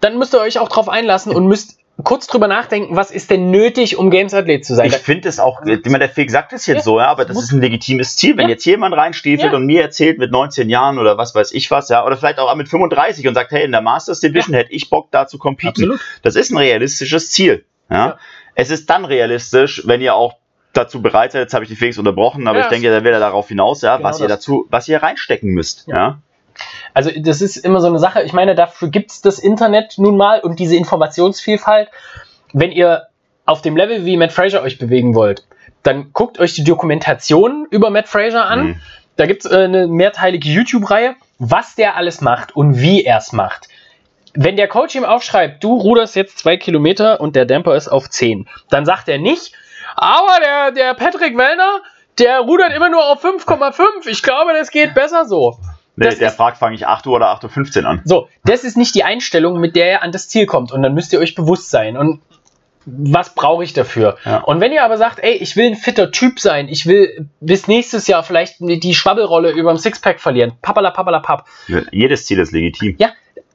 Speaker 1: Dann müsst ihr euch auch drauf einlassen und müsst kurz drüber nachdenken, was ist denn nötig, um Games Athlet zu sein.
Speaker 2: Ich finde es auch, ich meine, der Felix sagt es jetzt
Speaker 1: Ja,
Speaker 2: so, ja, aber das ist ein legitimes Ziel. Wenn
Speaker 1: Ja.
Speaker 2: jetzt jemand reinstiefelt
Speaker 1: Ja.
Speaker 2: und mir erzählt mit 19 Jahren oder was weiß ich was, ja, oder vielleicht auch mit 35 und sagt, hey, in der Masters Division hätte ich Bock da zu competen.
Speaker 1: Absolut.
Speaker 2: Das ist ein realistisches Ziel. Ja? Es ist dann realistisch, wenn ihr auch dazu bereit seid, jetzt habe ich die Felix unterbrochen, aber
Speaker 1: Ja,
Speaker 2: ich denke, dann will er darauf hinaus, ja,
Speaker 1: Genau
Speaker 2: was ihr dazu, was ihr reinstecken müsst.
Speaker 1: Ja.
Speaker 2: Ja.
Speaker 1: Also das ist immer so eine Sache. Ich meine, dafür gibt es das Internet nun mal und diese Informationsvielfalt. Wenn ihr auf dem Level wie Matt Fraser euch bewegen wollt, dann guckt euch die Dokumentation über Matt Fraser an.
Speaker 2: Mhm.
Speaker 1: Da gibt es äh, eine mehrteilige YouTube-Reihe, was der alles macht und wie er es macht. Wenn der Coach ihm aufschreibt, du ruderst jetzt zwei Kilometer und der Damper ist auf 10, dann sagt er nicht, aber der, der Patrick Wellner, der rudert immer nur auf 5,5. Ich glaube, das geht besser so.
Speaker 2: Nee,
Speaker 1: Das
Speaker 2: der
Speaker 1: ist-
Speaker 2: fragt, fange ich 8 Uhr oder 8.15 Uhr an.
Speaker 1: So, das ist nicht die Einstellung, mit der er an das Ziel kommt. Und dann müsst ihr euch bewusst sein. Und was brauche ich dafür?
Speaker 2: Ja.
Speaker 1: Und wenn ihr aber sagt, ey, ich will ein fitter Typ sein, ich will bis nächstes Jahr vielleicht die Schwabbelrolle über dem Sixpack verlieren, papala, papala, pap.
Speaker 2: Jedes Ziel ist legitim.
Speaker 1: Ja,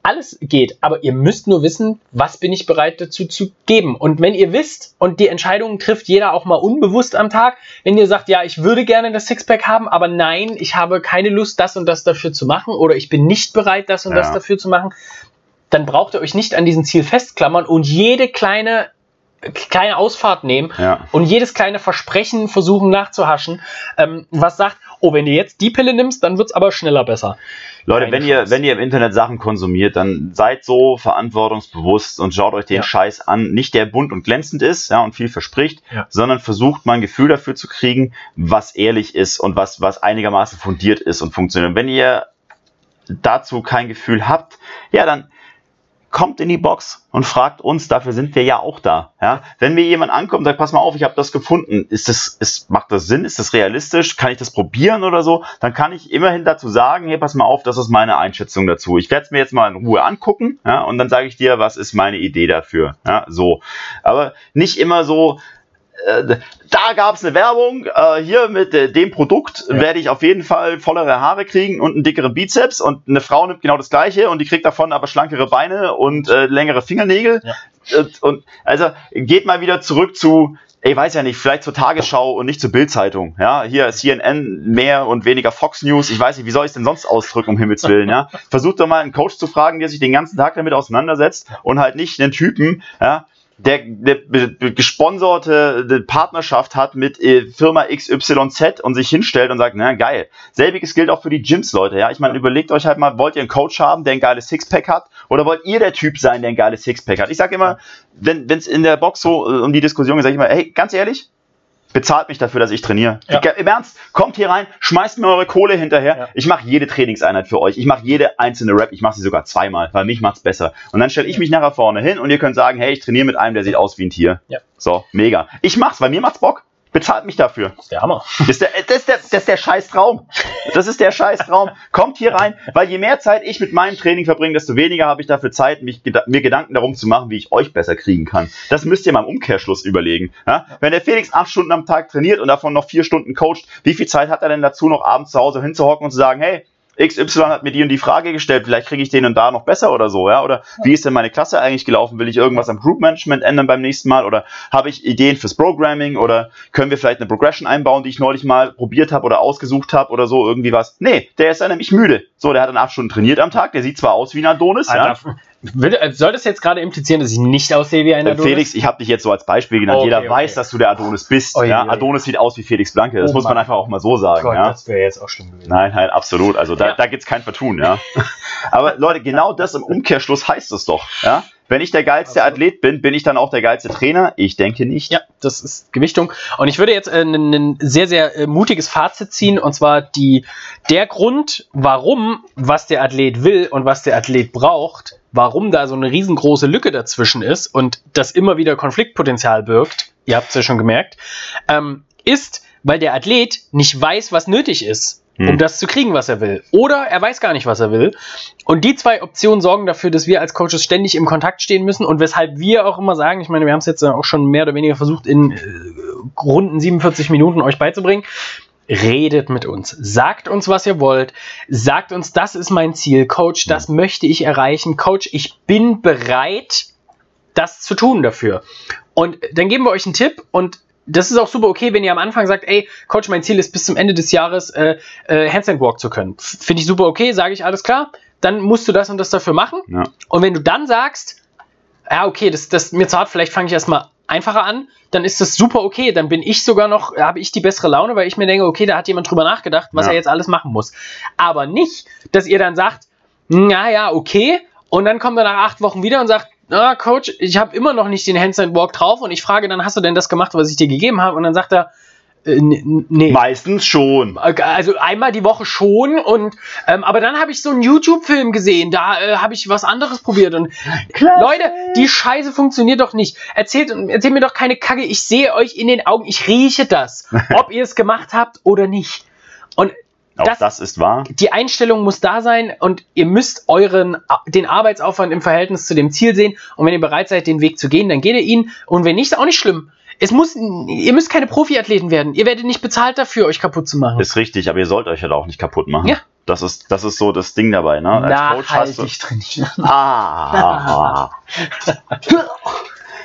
Speaker 1: alles geht, aber ihr müsst nur wissen, was bin ich bereit dazu zu geben. Und wenn ihr wisst und die Entscheidungen trifft jeder auch mal unbewusst am Tag, wenn ihr sagt, ja, ich würde gerne das Sixpack haben, aber nein, ich habe keine Lust, das und das dafür zu machen oder ich bin nicht bereit, das und ja. das dafür zu machen, dann braucht ihr euch nicht an diesem Ziel festklammern und jede kleine kleine Ausfahrt nehmen ja. und jedes kleine Versprechen versuchen nachzuhaschen, ähm, was sagt, oh, wenn du jetzt die Pille nimmst, dann wird es aber schneller besser.
Speaker 2: Leute, Keine wenn ihr, wenn ihr im Internet Sachen konsumiert, dann seid so verantwortungsbewusst und schaut euch den ja. Scheiß an. Nicht der bunt und glänzend ist, ja, und viel verspricht, ja. sondern versucht mal ein Gefühl dafür zu kriegen, was ehrlich ist und was, was einigermaßen fundiert ist und funktioniert. wenn ihr dazu kein Gefühl habt, ja, dann kommt in die Box und fragt uns, dafür sind wir ja auch da. Ja? Wenn mir jemand ankommt sagt, pass mal auf, ich habe das gefunden, ist das, ist, macht das Sinn, ist das realistisch, kann ich das probieren oder so, dann kann ich immerhin dazu sagen, hey, pass mal auf, das ist meine Einschätzung dazu. Ich werde es mir jetzt mal in Ruhe angucken ja? und dann sage ich dir, was ist meine Idee dafür. Ja? So. Aber nicht immer so, da gab es eine Werbung, äh, hier mit äh, dem Produkt ja. werde ich auf jeden Fall vollere Haare kriegen und einen dickeren Bizeps und eine Frau nimmt genau das gleiche und die kriegt davon aber schlankere Beine und äh, längere Fingernägel. Ja. Und, und also geht mal wieder zurück zu, ich weiß ja nicht, vielleicht zur Tagesschau und nicht zur Bildzeitung. Ja, hier CNN mehr und weniger Fox News. Ich weiß nicht, wie soll ich es denn sonst ausdrücken, um Himmels Willen, ja? Versucht doch mal einen Coach zu fragen, der sich den ganzen Tag damit auseinandersetzt und halt nicht einen Typen, ja, der eine gesponserte Partnerschaft hat mit äh, Firma XYZ und sich hinstellt und sagt, na geil. Selbiges gilt auch für die Gyms, Leute. Ja, ich meine, überlegt euch halt mal, wollt ihr einen Coach haben, der ein geiles Sixpack hat, oder wollt ihr der Typ sein, der ein geiles Sixpack hat? Ich sage immer, wenn es in der Box so äh, um die Diskussion geht, sage ich immer, hey, ganz ehrlich, bezahlt mich dafür, dass ich trainiere. Ja. Im Ernst, kommt hier rein, schmeißt mir eure Kohle hinterher. Ja. Ich mache jede Trainingseinheit für euch. Ich mache jede einzelne Rap. Ich mache sie sogar zweimal, weil mich macht's besser. Und dann stelle ich mich nachher vorne hin und ihr könnt sagen, hey, ich trainiere mit einem, der sieht aus wie ein Tier. Ja. So, mega. Ich mach's, weil mir macht's Bock. Bezahlt mich dafür.
Speaker 1: Das ist der Hammer.
Speaker 2: Das ist der, das ist der, das ist der Scheißtraum. Das ist der Scheißtraum. Kommt hier rein, weil je mehr Zeit ich mit meinem Training verbringe, desto weniger habe ich dafür Zeit, mich, mir Gedanken darum zu machen, wie ich euch besser kriegen kann. Das müsst ihr mal im Umkehrschluss überlegen. Ja? Wenn der Felix acht Stunden am Tag trainiert und davon noch vier Stunden coacht, wie viel Zeit hat er denn dazu, noch abends zu Hause hinzuhocken und zu sagen, hey, XY hat mir die und die Frage gestellt, vielleicht kriege ich den und da noch besser oder so, ja? Oder wie ist denn meine Klasse eigentlich gelaufen? Will ich irgendwas am Group Management ändern beim nächsten Mal? Oder habe ich Ideen fürs Programming? Oder können wir vielleicht eine Progression einbauen, die ich neulich mal probiert habe oder ausgesucht habe oder so, irgendwie was? Nee, der ist ja nämlich müde. So, der hat dann acht Stunden trainiert am Tag, der sieht zwar aus wie ein Adonis, Alter, ja.
Speaker 1: Äh, soll das jetzt gerade implizieren, dass ich nicht aussehe wie ein
Speaker 2: äh, Adonis? Felix, ich habe dich jetzt so als Beispiel genannt. Okay, Jeder okay. weiß, dass du der Adonis bist. Oh, ja? Adonis sieht aus wie Felix Blanke. Das oh, muss man einfach auch mal so sagen. Gott, ja?
Speaker 1: Das wäre jetzt auch schlimm gewesen.
Speaker 2: Nein, nein, absolut. Also da, ja. da gibt es kein Vertun. Ja? Aber Leute, genau das im Umkehrschluss heißt es doch. Ja? Wenn ich der geilste also. Athlet bin, bin ich dann auch der geilste Trainer? Ich denke nicht.
Speaker 1: Ja, das ist Gewichtung. Und ich würde jetzt äh, ein sehr, sehr äh, mutiges Fazit ziehen. Und zwar die, der Grund, warum, was der Athlet will und was der Athlet braucht, warum da so eine riesengroße Lücke dazwischen ist und das immer wieder Konfliktpotenzial birgt, ihr habt es ja schon gemerkt, ähm, ist, weil der Athlet nicht weiß, was nötig ist, um hm. das zu kriegen, was er will. Oder er weiß gar nicht, was er will. Und die zwei Optionen sorgen dafür, dass wir als Coaches ständig im Kontakt stehen müssen und weshalb wir auch immer sagen, ich meine, wir haben es jetzt auch schon mehr oder weniger versucht, in äh, runden 47 Minuten euch beizubringen redet mit uns. Sagt uns, was ihr wollt. Sagt uns, das ist mein Ziel, Coach, das mhm. möchte ich erreichen. Coach, ich bin bereit, das zu tun dafür. Und dann geben wir euch einen Tipp und das ist auch super okay, wenn ihr am Anfang sagt, ey, Coach, mein Ziel ist bis zum Ende des Jahres äh, äh, Handstand Walk zu können. Finde ich super okay, sage ich alles klar. Dann musst du das und das dafür machen. Ja. Und wenn du dann sagst, ja, okay, das, das mir zart, vielleicht fange ich erstmal einfacher an, dann ist das super okay. Dann bin ich sogar noch, habe ich die bessere Laune, weil ich mir denke, okay, da hat jemand drüber nachgedacht, was ja. er jetzt alles machen muss. Aber nicht, dass ihr dann sagt, naja, okay, und dann kommt er nach acht Wochen wieder und sagt, ah, Coach, ich habe immer noch nicht den Handstand Walk drauf und ich frage dann, hast du denn das gemacht, was ich dir gegeben habe? Und dann sagt er,
Speaker 2: äh, nee. Meistens schon.
Speaker 1: Also einmal die Woche schon und ähm, aber dann habe ich so einen YouTube-Film gesehen, da äh, habe ich was anderes probiert und Klasse. Leute, die Scheiße funktioniert doch nicht. Erzählt, erzählt mir doch keine Kacke, ich sehe euch in den Augen, ich rieche das, ob ihr es gemacht habt oder nicht. Und
Speaker 2: auch das, das, ist wahr.
Speaker 1: Die Einstellung muss da sein und ihr müsst euren den Arbeitsaufwand im Verhältnis zu dem Ziel sehen. Und wenn ihr bereit seid, den Weg zu gehen, dann geht ihr ihn. Und wenn nicht, ist auch nicht schlimm. Es muss, ihr müsst keine Profiathleten werden. Ihr werdet nicht bezahlt dafür, euch kaputt zu machen.
Speaker 2: Ist richtig, aber ihr sollt euch halt auch nicht kaputt machen.
Speaker 1: Ja.
Speaker 2: Das ist, das ist so das Ding dabei. Ne? Als Coach hast du,
Speaker 1: Nachhaltig trainieren.
Speaker 2: Ah.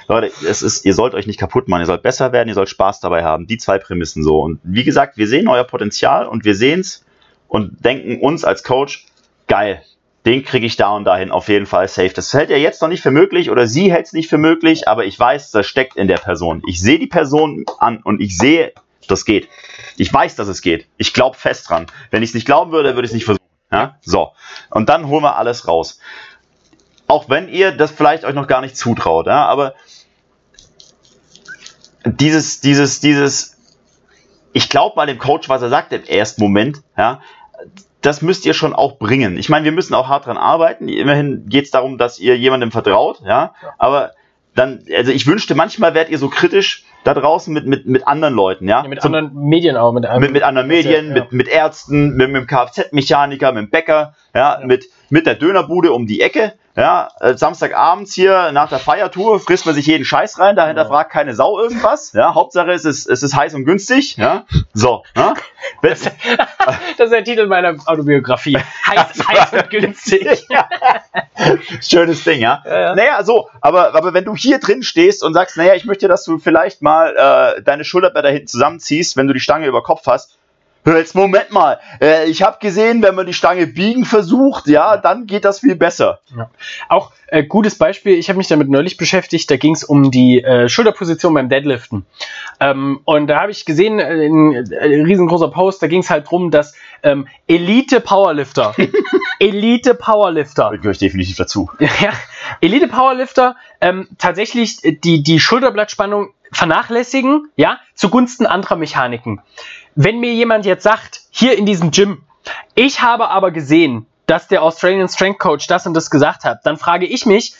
Speaker 2: Leute, es ist, ihr sollt euch nicht kaputt machen, ihr sollt besser werden, ihr sollt Spaß dabei haben. Die zwei Prämissen so. Und wie gesagt, wir sehen euer Potenzial und wir sehen es und denken uns als Coach, geil, den kriege ich da und dahin auf jeden Fall safe. Das hält er jetzt noch nicht für möglich oder sie hält es nicht für möglich, aber ich weiß, das steckt in der Person. Ich sehe die Person an und ich sehe, das geht. Ich weiß, dass es geht. Ich glaube fest dran. Wenn ich es nicht glauben würde, würde ich es nicht versuchen. Ja? So. Und dann holen wir alles raus. Auch wenn ihr das vielleicht euch noch gar nicht zutraut, ja? aber dieses, dieses, dieses, ich glaube mal dem Coach, was er sagt im ersten Moment, ja, das müsst ihr schon auch bringen. Ich meine, wir müssen auch hart dran arbeiten. Immerhin geht es darum, dass ihr jemandem vertraut, ja, aber dann, also ich wünschte, manchmal wärt ihr so kritisch da draußen mit, mit, mit anderen Leuten, ja.
Speaker 1: Ja, mit
Speaker 2: Zum-
Speaker 1: anderen Medien auch. Mit,
Speaker 2: mit, mit anderen Medien,
Speaker 1: Ja.
Speaker 2: mit, mit Ärzten, mit, mit dem Kfz-Mechaniker, mit dem Bäcker, ja,
Speaker 1: Ja.
Speaker 2: Mit, mit der Dönerbude um die Ecke. Ja, äh, Samstagabends hier nach der Feiertour frisst man sich jeden Scheiß rein, dahinter
Speaker 1: Ja.
Speaker 2: fragt keine Sau irgendwas. Ja, Hauptsache es ist, es ist heiß und günstig. Ja, so. Ja?
Speaker 1: Das ist der Titel meiner Autobiografie. Heiß, heiß und günstig.
Speaker 2: Schönes Ding, ja. Naja, so, aber, aber wenn du hier drin stehst und sagst, naja, ich möchte, dass du vielleicht mal äh, deine Schulterblätter hinten zusammenziehst, wenn du die Stange über Kopf hast. Jetzt, Moment mal. Äh, ich habe gesehen, wenn man die Stange biegen versucht, ja, dann geht das viel besser.
Speaker 1: Auch äh, gutes Beispiel, ich habe mich damit neulich beschäftigt, da ging es um die äh, Schulterposition beim Deadliften. Ähm, und da habe ich gesehen, äh, ein, äh, riesengroßer Post, da ging es halt drum, dass ähm, Elite Powerlifter, Elite Powerlifter,
Speaker 2: Da gehöre ich definitiv dazu.
Speaker 1: ja, Elite Powerlifter ähm, tatsächlich äh, die, die Schulterblattspannung vernachlässigen, ja, zugunsten anderer Mechaniken. Wenn mir jemand jetzt sagt, hier in diesem Gym, ich habe aber gesehen, dass der Australian Strength Coach das und das gesagt hat, dann frage ich mich,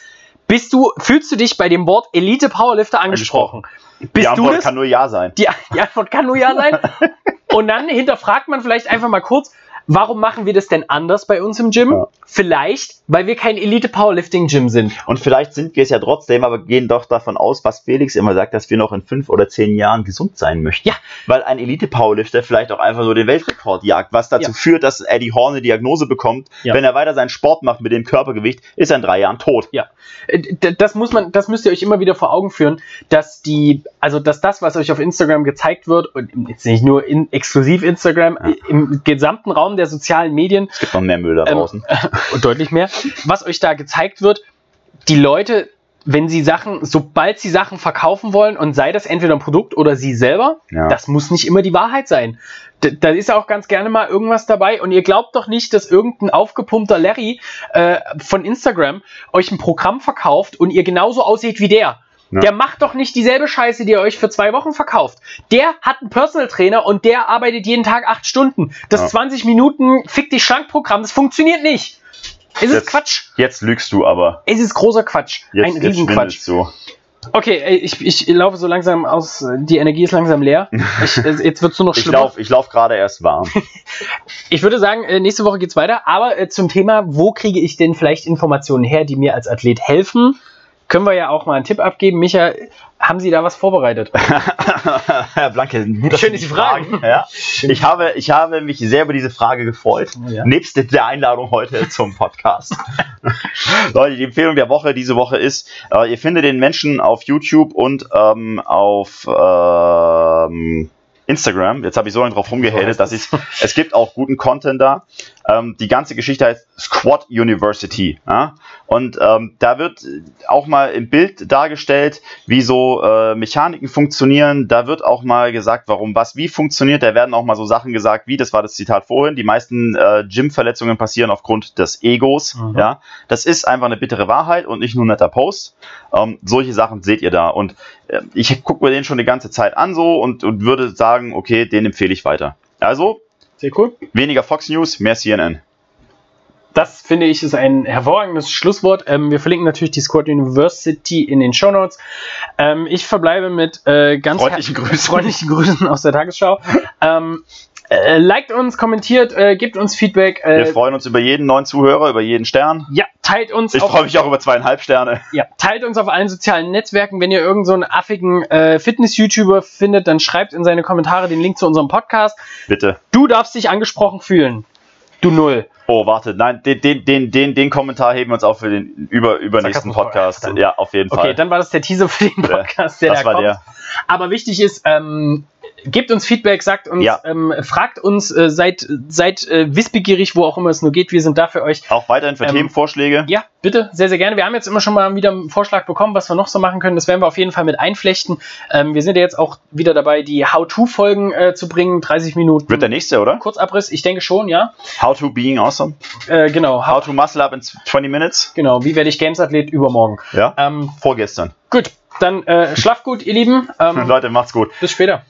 Speaker 1: bist du, fühlst du dich bei dem Wort Elite Powerlifter angesprochen?
Speaker 2: Die
Speaker 1: Bist du
Speaker 2: Antwort kann nur Ja sein.
Speaker 1: Die, die Antwort kann nur ja sein. Und dann hinterfragt man vielleicht einfach mal kurz, warum machen wir das denn anders bei uns im Gym?
Speaker 2: Ja.
Speaker 1: Vielleicht, weil wir kein Elite Powerlifting Gym sind.
Speaker 2: Und vielleicht sind wir es ja trotzdem, aber gehen doch davon aus, was Felix immer sagt, dass wir noch in fünf oder zehn Jahren gesund sein möchten.
Speaker 1: Ja.
Speaker 2: Weil ein Elite-Powerlifter vielleicht auch einfach nur den Weltrekord jagt, was dazu
Speaker 1: Ja.
Speaker 2: führt, dass Eddie Horn eine Diagnose bekommt.
Speaker 1: Ja.
Speaker 2: Wenn er weiter seinen Sport macht mit dem Körpergewicht, ist er in drei Jahren tot.
Speaker 1: Ja, Äh, das muss man, das müsst ihr euch immer wieder vor Augen führen, dass die, also dass das, was euch auf Instagram gezeigt wird, und jetzt nicht nur in, exklusiv Instagram, im gesamten Raum der sozialen Medien
Speaker 2: Es gibt noch mehr Müll da
Speaker 1: Ähm,
Speaker 2: draußen.
Speaker 1: und deutlich mehr, was euch da gezeigt wird, die Leute, wenn sie Sachen, sobald sie Sachen verkaufen wollen und sei das entweder ein Produkt oder sie selber,
Speaker 2: Ja.
Speaker 1: das muss nicht immer die Wahrheit sein. D da ist auch ganz gerne mal irgendwas dabei und ihr glaubt doch nicht, dass irgendein aufgepumpter Larry äh, von Instagram euch ein Programm verkauft und ihr genauso aussieht wie der.
Speaker 2: Ja.
Speaker 1: Der macht doch nicht dieselbe Scheiße, die er euch für zwei Wochen verkauft. Der hat einen Personal Trainer und der arbeitet jeden Tag acht Stunden. Das
Speaker 2: Ja.
Speaker 1: 20 Minuten Fick dich schlank Programm, das funktioniert nicht. Es ist
Speaker 2: Jetzt-
Speaker 1: Quatsch.
Speaker 2: Jetzt lügst du aber.
Speaker 1: Es ist großer Quatsch.
Speaker 2: Jetzt,
Speaker 1: Ein Riesenquatsch.
Speaker 2: du.
Speaker 1: Okay, ich, ich laufe so langsam aus. Die Energie ist langsam leer. Ich, jetzt wird es nur noch
Speaker 2: Ich
Speaker 1: schlimmer.
Speaker 2: laufe ich lauf gerade erst warm.
Speaker 1: Ich würde sagen, äh, nächste Woche geht's weiter. Aber äh, zum Thema, wo kriege ich denn vielleicht Informationen her, die mir als Athlet helfen, können wir ja auch mal einen Tipp abgeben. Micha, haben Sie da was vorbereitet?
Speaker 2: Herr Blanke, gut,
Speaker 1: Schön, dass Sie fragen.
Speaker 2: Ja. Ich, habe, ich habe mich sehr über diese Frage gefreut.
Speaker 1: Ja.
Speaker 2: Nebst der Einladung heute zum Podcast. Leute, die Empfehlung der Woche diese Woche ist, äh, ihr findet den Menschen auf YouTube und ähm, auf ähm, Instagram. Jetzt habe ich so lange drauf rumgehatet, dass ich es gibt auch guten Content da. Ähm, die ganze Geschichte heißt Squad University. Ja? Und ähm, da wird auch mal im Bild dargestellt, wie so äh, Mechaniken funktionieren. Da wird auch mal gesagt, warum was wie funktioniert. Da werden auch mal so Sachen gesagt, wie, das war das Zitat vorhin, die meisten äh, Gym-Verletzungen passieren aufgrund des Egos.
Speaker 1: Mhm.
Speaker 2: Ja? Das ist einfach eine bittere Wahrheit und nicht nur ein netter Post. Ähm, solche Sachen seht ihr da. Und äh, ich gucke mir den schon die ganze Zeit an so und, und würde sagen, okay, den empfehle ich weiter. Also,
Speaker 1: Sehr cool.
Speaker 2: weniger Fox News, mehr CNN.
Speaker 1: Das finde ich ist ein hervorragendes Schlusswort. Ähm, wir verlinken natürlich die Squad University in den Show Notes. Ähm, ich verbleibe mit äh, ganz
Speaker 2: Freundlichen Grüßen.
Speaker 1: freundlichen Grüßen aus der Tagesschau. ähm, äh, liked uns, kommentiert, äh, gebt uns Feedback.
Speaker 2: Wir
Speaker 1: Äh,
Speaker 2: freuen uns über jeden neuen Zuhörer, über jeden Stern.
Speaker 1: ja, teilt uns.
Speaker 2: Ich freue mich auch über zweieinhalb Sterne.
Speaker 1: Ja, teilt uns auf allen sozialen Netzwerken. Wenn ihr irgendeinen so einen affigen äh, Fitness-YouTuber findet, dann schreibt in seine Kommentare den Link zu unserem Podcast.
Speaker 2: Bitte.
Speaker 1: Du darfst dich angesprochen fühlen. Du Null.
Speaker 2: Oh, warte, nein, den, den, den, den, den Kommentar heben wir uns auf für den über, übernächsten Podcast. Ja, auf jeden Fall.
Speaker 1: Okay, dann war das der Teaser für den Podcast, der
Speaker 2: das
Speaker 1: da
Speaker 2: war
Speaker 1: kommt.
Speaker 2: der.
Speaker 1: Aber wichtig ist, ähm, gebt uns Feedback, sagt uns,
Speaker 2: Ja.
Speaker 1: ähm, fragt uns, äh, seid, seid äh, wissbegierig, wo auch immer es nur geht. Wir sind da für euch.
Speaker 2: Auch weiterhin für
Speaker 1: Ähm,
Speaker 2: Themenvorschläge.
Speaker 1: Ja, bitte, sehr, sehr gerne. Wir haben jetzt immer schon mal wieder einen Vorschlag bekommen, was wir noch so machen können. Das werden wir auf jeden Fall mit einflechten. Ähm, wir sind ja jetzt auch wieder dabei, die How-To-Folgen äh, zu bringen. 30 Minuten.
Speaker 2: Wird der nächste, oder?
Speaker 1: Kurzabriss, ich denke schon, ja.
Speaker 2: How to being awesome.
Speaker 1: Äh, genau,
Speaker 2: How to muscle up in 20 minutes.
Speaker 1: genau. Wie werde ich Games-Athlet übermorgen?
Speaker 2: Ja.
Speaker 1: Ähm,
Speaker 2: Vorgestern.
Speaker 1: gut, dann äh, schlaft gut, ihr Lieben. Ähm,
Speaker 2: Leute, macht's gut.
Speaker 1: bis später.